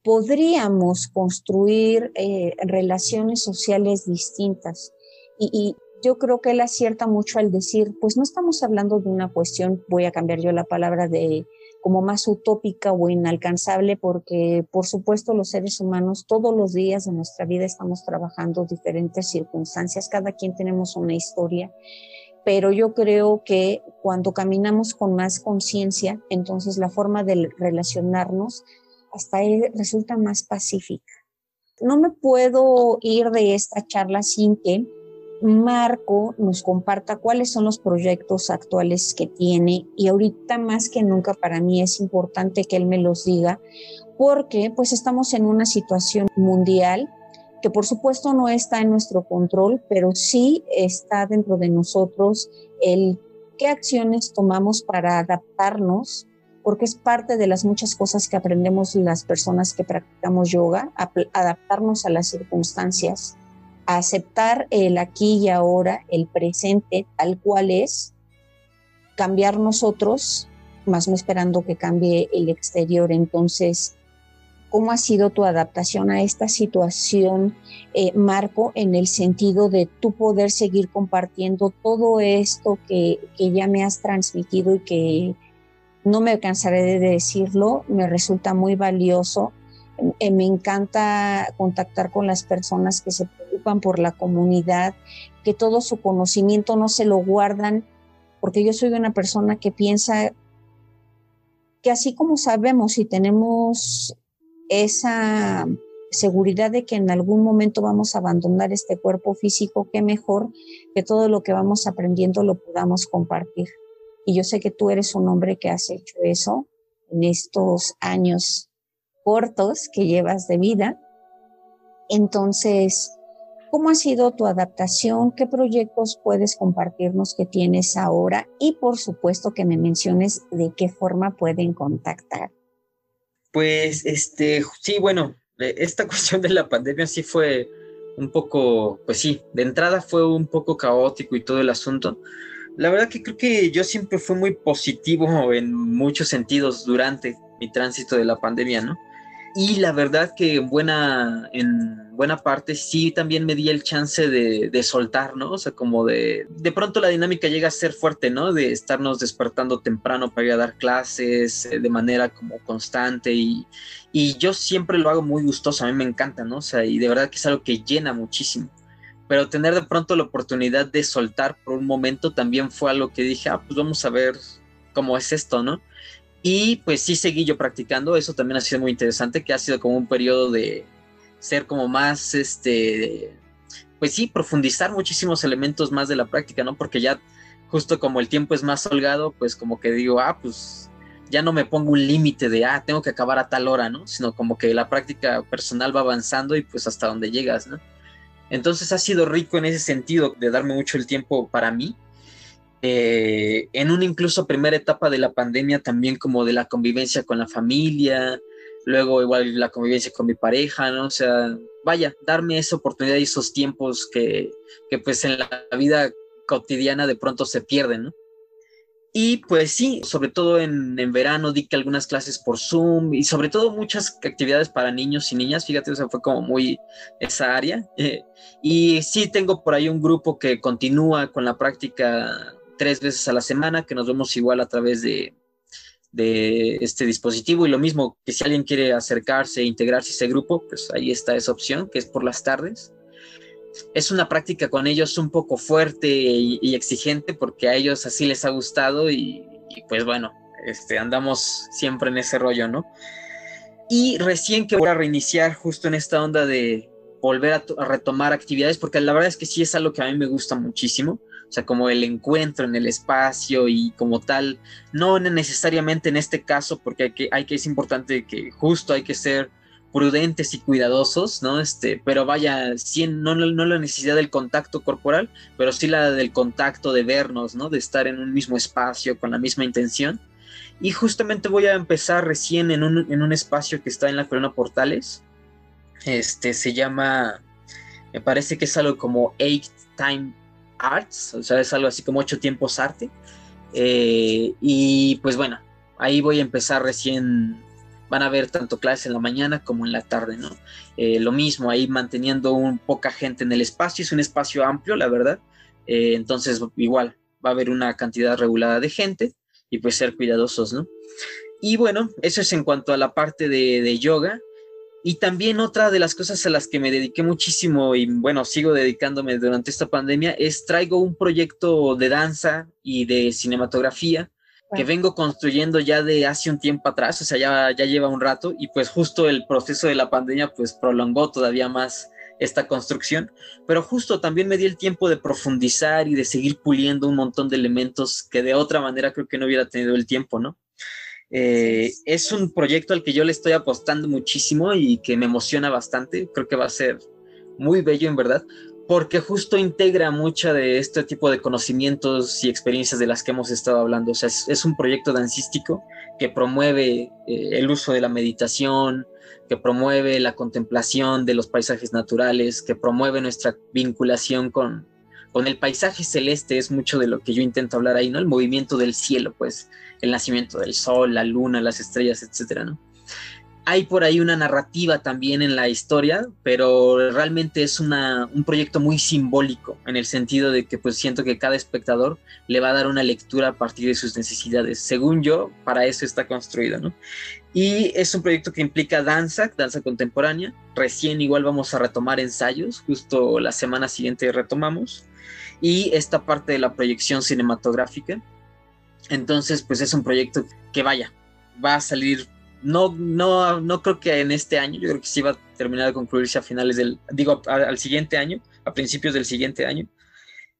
podríamos construir eh, relaciones sociales distintas. y, yo creo que él acierta mucho al decir, pues no estamos hablando de una cuestión, voy a cambiar yo la palabra de como más utópica o inalcanzable, porque por supuesto los seres humanos todos los días de nuestra vida estamos trabajando diferentes circunstancias, cada quien tenemos una historia, pero yo creo que cuando caminamos con más conciencia, entonces la forma de relacionarnos hasta ahí resulta más pacífica. No me puedo ir de esta charla sin que Marco nos comparta cuáles son los proyectos actuales que tiene y ahorita más que nunca para mí es importante que él me los diga porque pues estamos en una situación mundial que por supuesto no está en nuestro control, pero sí está dentro de nosotros el qué acciones tomamos para adaptarnos, porque es parte de las muchas cosas que aprendemos las personas que practicamos yoga, adaptarnos a las circunstancias aceptar el aquí y ahora, el presente tal cual es, cambiar nosotros, más no esperando que cambie el exterior. Entonces, ¿cómo ha sido tu adaptación a esta situación, eh, Marco, en el sentido de tú poder seguir compartiendo todo esto que, que ya me has transmitido y que no me cansaré de decirlo, me resulta muy valioso. Eh, me encanta contactar con las personas que se preocupan por la comunidad, que todo su conocimiento no se lo guardan, porque yo soy una persona que piensa que así como sabemos y tenemos esa seguridad de que en algún momento vamos a abandonar este cuerpo físico, qué mejor que todo lo que vamos aprendiendo lo podamos compartir. Y yo sé que tú eres un hombre que has hecho eso en estos años cortos que llevas de vida. Entonces, ¿cómo ha sido tu adaptación? ¿Qué proyectos puedes compartirnos que tienes ahora? Y por supuesto que me menciones de qué forma pueden contactar. Pues, este, sí, bueno, eh, esta cuestión de la pandemia sí fue un poco, pues sí, de entrada fue un poco caótico y todo el asunto. La verdad que creo que yo siempre fui muy positivo en muchos sentidos durante mi tránsito de la pandemia, ¿no? Y la verdad que en buena, en buena parte sí también me di el chance de, de, soltar, ¿no? O sea, como de, de pronto la dinámica llega a ser fuerte, ¿no? De estarnos despertando temprano para ir a dar clases eh, de manera como constante y, y yo siempre lo hago muy gustoso, a mí me encanta, ¿no? O sea, y de verdad que es algo que llena muchísimo. Pero tener de pronto la oportunidad de soltar por un momento también fue algo que dije, ah, pues vamos a ver cómo es esto, ¿no? Y pues sí seguí yo practicando, eso también ha sido muy interesante, que ha sido como un periodo de ser como más, este, pues sí, profundizar muchísimos elementos más de la práctica, ¿no? Porque ya justo como el tiempo es más holgado, pues como que digo, ah, pues ya no me pongo un límite de, ah, tengo que acabar a tal hora, ¿no? Sino como que la práctica personal va avanzando y pues hasta donde llegas, ¿no? Entonces ha sido rico en ese sentido de darme mucho el tiempo para mí eh, en una incluso primera etapa de la pandemia también como de la convivencia con la familia, luego igual la convivencia con mi pareja, ¿no? O sea, vaya, darme esa oportunidad y esos tiempos que, que pues en la vida cotidiana de pronto se pierden, ¿no? Y pues sí, sobre todo en, en, verano di que algunas clases por Zoom y sobre todo muchas actividades para niños y niñas, fíjate, o sea, fue como muy esa área. Eh, y sí tengo por ahí un grupo que continúa con la práctica tres veces a la semana, que nos vemos igual a través de, de este dispositivo y lo mismo que si alguien quiere acercarse e integrarse a ese grupo, pues ahí está esa opción que es por las tardes. Es una práctica con ellos un poco fuerte y, exigente porque a ellos así les ha gustado y, pues bueno, este, andamos siempre en ese rollo, ¿no? Y recién que voy a reiniciar justo en esta onda de volver a, a retomar actividades, porque la verdad es que sí es algo que a mí me gusta muchísimo o sea, como el encuentro en el espacio y como tal, no necesariamente en este caso, porque hay que, hay que es importante que justo hay que ser prudentes y cuidadosos, ¿no? Este, pero vaya, sí, no, no, la necesidad del contacto corporal, pero sí la del contacto de vernos, ¿no? De estar en un mismo espacio con la misma intención. Y justamente voy a empezar recién en un, en un espacio que está en la Corona Portales. Este se llama, me parece que es algo como Eight Time Arts, o sea, es algo así como ocho tiempos arte. Eh, y pues bueno, ahí voy a empezar recién, van a ver tanto clases en la mañana como en la tarde, ¿no? Eh, lo mismo, ahí manteniendo un poca gente en el espacio, es un espacio amplio, la verdad. Eh, entonces, igual, va a haber una cantidad regulada de gente y pues ser cuidadosos, ¿no? Y bueno, eso es en cuanto a la parte de, de yoga. Y también otra de las cosas a las que me dediqué muchísimo y bueno, sigo dedicándome durante esta pandemia es traigo un proyecto de danza y de cinematografía que vengo construyendo ya de hace un tiempo atrás, o sea, ya, ya lleva un rato y pues justo el proceso de la pandemia pues prolongó todavía más esta construcción, pero justo también me di el tiempo de profundizar y de seguir puliendo un montón de elementos que de otra manera creo que no hubiera tenido el tiempo, ¿no? Eh, es un proyecto al que yo le estoy apostando muchísimo y que me emociona bastante. Creo que va a ser muy bello en verdad, porque justo integra mucha de este tipo de conocimientos y experiencias de las que hemos estado hablando. O sea, es, un proyecto dancístico que promueve eh, el uso de la meditación, que promueve la contemplación de los paisajes naturales, que promueve nuestra vinculación con, con el paisaje celeste es mucho de lo que yo intento hablar ahí, ¿no? El movimiento del cielo, pues, el nacimiento del sol, la luna, las estrellas, etcétera, ¿no? Hay por ahí una narrativa también en la historia, pero realmente es una, un proyecto muy simbólico en el sentido de que pues siento que cada espectador le va a dar una lectura a partir de sus necesidades. Según yo, para eso está construido, ¿no? Y es un proyecto que implica danza, danza contemporánea. Recién igual vamos a retomar ensayos, justo la semana siguiente retomamos. Y esta parte de la proyección cinematográfica. Entonces, pues es un proyecto que vaya, va a salir no, no, no creo que en este año, yo creo que sí va a terminar de concluirse a finales del, digo, al siguiente año, a principios del siguiente año.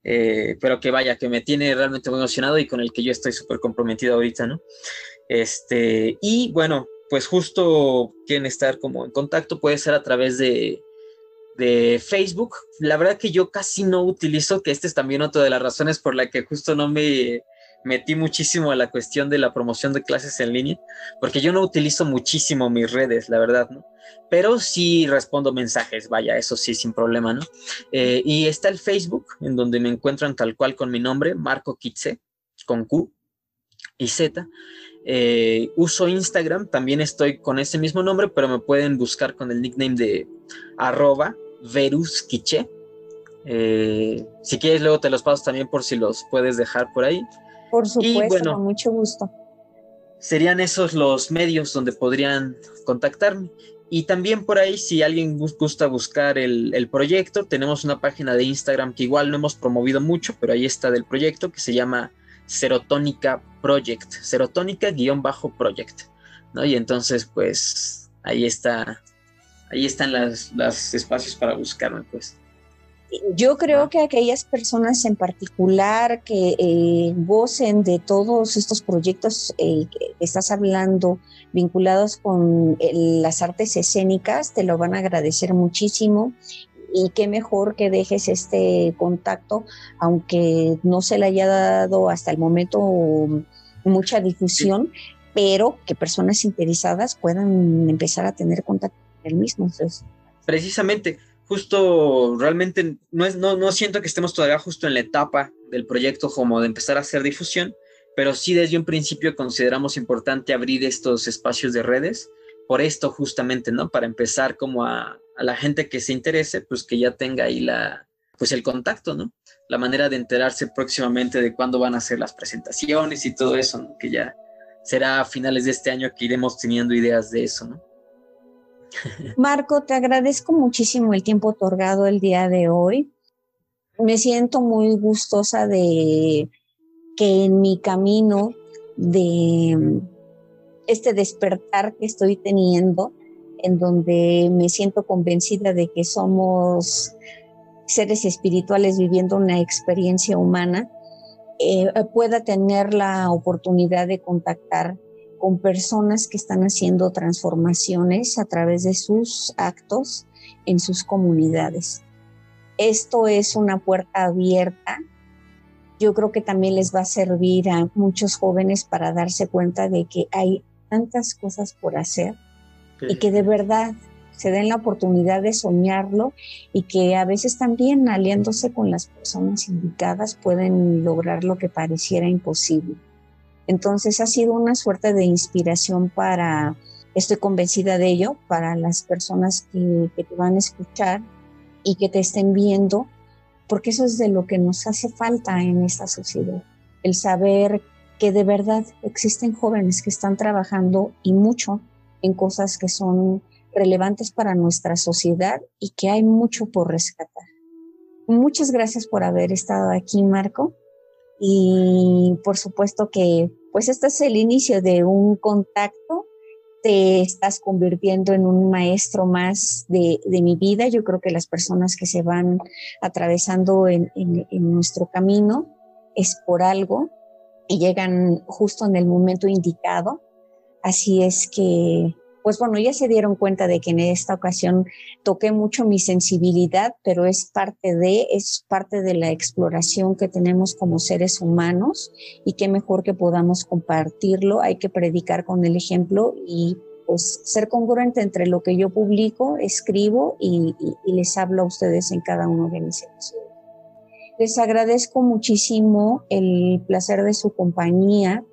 Eh, pero que vaya, que me tiene realmente muy emocionado y con el que yo estoy súper comprometido ahorita, ¿no? Este, y bueno, pues justo quieren estar como en contacto, puede ser a través de, de Facebook. La verdad que yo casi no utilizo, que este es también otra de las razones por la que justo no me metí muchísimo a la cuestión de la promoción de clases en línea, porque yo no utilizo muchísimo mis redes, la verdad, ¿no? Pero sí respondo mensajes, vaya, eso sí, sin problema, ¿no? Eh, y está el Facebook, en donde me encuentran tal cual con mi nombre, Marco Kitze, con Q y Z. Eh, uso Instagram, también estoy con ese mismo nombre, pero me pueden buscar con el nickname de arroba verusquiche. Eh, si quieres, luego te los paso también por si los puedes dejar por ahí. Por supuesto, con mucho gusto. Serían esos los medios donde podrían contactarme. Y también por ahí, si alguien gusta buscar el, proyecto, tenemos una página de Instagram que igual no hemos promovido mucho, pero ahí está del proyecto, que se llama Serotónica Project, Serotónica-Project, ¿no? Y entonces, pues, ahí está, ahí están los espacios para buscarme, pues. Yo creo que aquellas personas en particular que eh, gocen de todos estos proyectos eh, que estás hablando vinculados con las artes escénicas, te lo van a agradecer muchísimo. Y qué mejor que dejes este contacto, aunque no se le haya dado hasta el momento mucha difusión, pero que personas interesadas puedan empezar a tener contacto con el mismo. Precisamente, justo realmente no, es, no, no siento que estemos todavía justo en la etapa del proyecto como de empezar a hacer difusión, pero sí desde un principio consideramos importante abrir estos espacios de redes, por esto justamente, ¿no? Para empezar como a, a la gente que se interese, pues que ya tenga ahí la, pues el contacto, ¿no? La manera de enterarse próximamente de cuándo van a ser las presentaciones y todo eso, ¿no? Que ya será a finales de este año que iremos teniendo ideas de eso, ¿no? Marco, te agradezco muchísimo el tiempo otorgado el día de hoy. Me siento muy gustosa de que en mi camino de este despertar que estoy teniendo, en donde me siento convencida de que somos seres espirituales viviendo una experiencia humana, eh, pueda tener la oportunidad de contactar con personas que están haciendo transformaciones a través de sus actos en sus comunidades. Esto es una puerta abierta. Yo creo que también les va a servir a muchos jóvenes para darse cuenta de que hay tantas cosas por hacer y que de verdad se den la oportunidad de soñarlo y que a veces también aliándose con las personas indicadas pueden lograr lo que pareciera imposible. Entonces ha sido una suerte de inspiración para, estoy convencida de ello, para las personas que, te van a escuchar y que te estén viendo, porque eso es de lo que nos hace falta en esta sociedad, el saber que de verdad existen jóvenes que están trabajando y mucho en cosas que son relevantes para nuestra sociedad y que hay mucho por rescatar. Muchas gracias por haber estado aquí, Marco. Y por supuesto que pues este es el inicio de un contacto, te estás convirtiendo en un maestro más de, mi vida. Yo creo que las personas que se van atravesando en, nuestro camino es por algo y llegan justo en el momento indicado. Así es que pues bueno, ya se dieron cuenta de que en esta ocasión toqué mucho mi sensibilidad, pero es parte de, es parte de la exploración que tenemos como seres humanos y qué mejor que podamos compartirlo. Hay que predicar con el ejemplo y pues ser congruente entre lo que yo publico, escribo y, les hablo a ustedes en cada uno de mis episodios. Les agradezco muchísimo el placer de su compañía,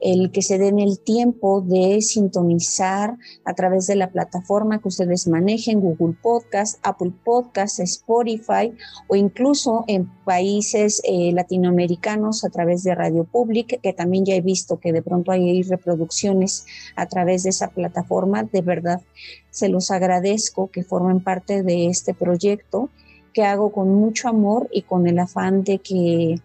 el que se den el tiempo de sintonizar a través de la plataforma que ustedes manejen, Google Podcast, Apple Podcast, Spotify o incluso en países eh, latinoamericanos a través de Radio Public, que también ya he visto que de pronto hay reproducciones a través de esa plataforma. De verdad, se los agradezco que formen parte de este proyecto que hago con mucho amor y con el afán de que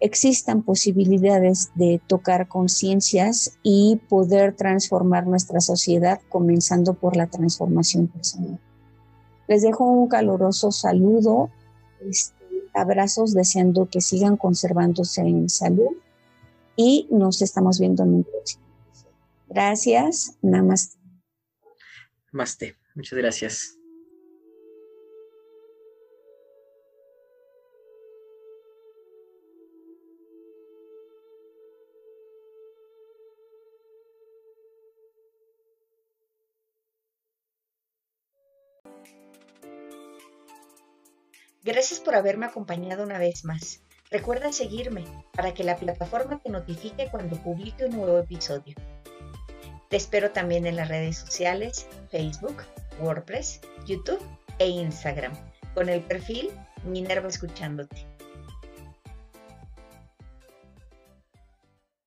existan posibilidades de tocar conciencias y poder transformar nuestra sociedad, comenzando por la transformación personal. Les dejo un caluroso saludo, este, abrazos deseando que sigan conservándose en salud y nos estamos viendo en un próximo. Gracias, namaste. Namaste, muchas gracias. Gracias por haberme acompañado una vez más. Recuerda seguirme para que la plataforma te notifique cuando publique un nuevo episodio. Te espero también en las redes sociales, Facebook, WordPress, YouTube e Instagram, con el perfil Minerva Escuchándote.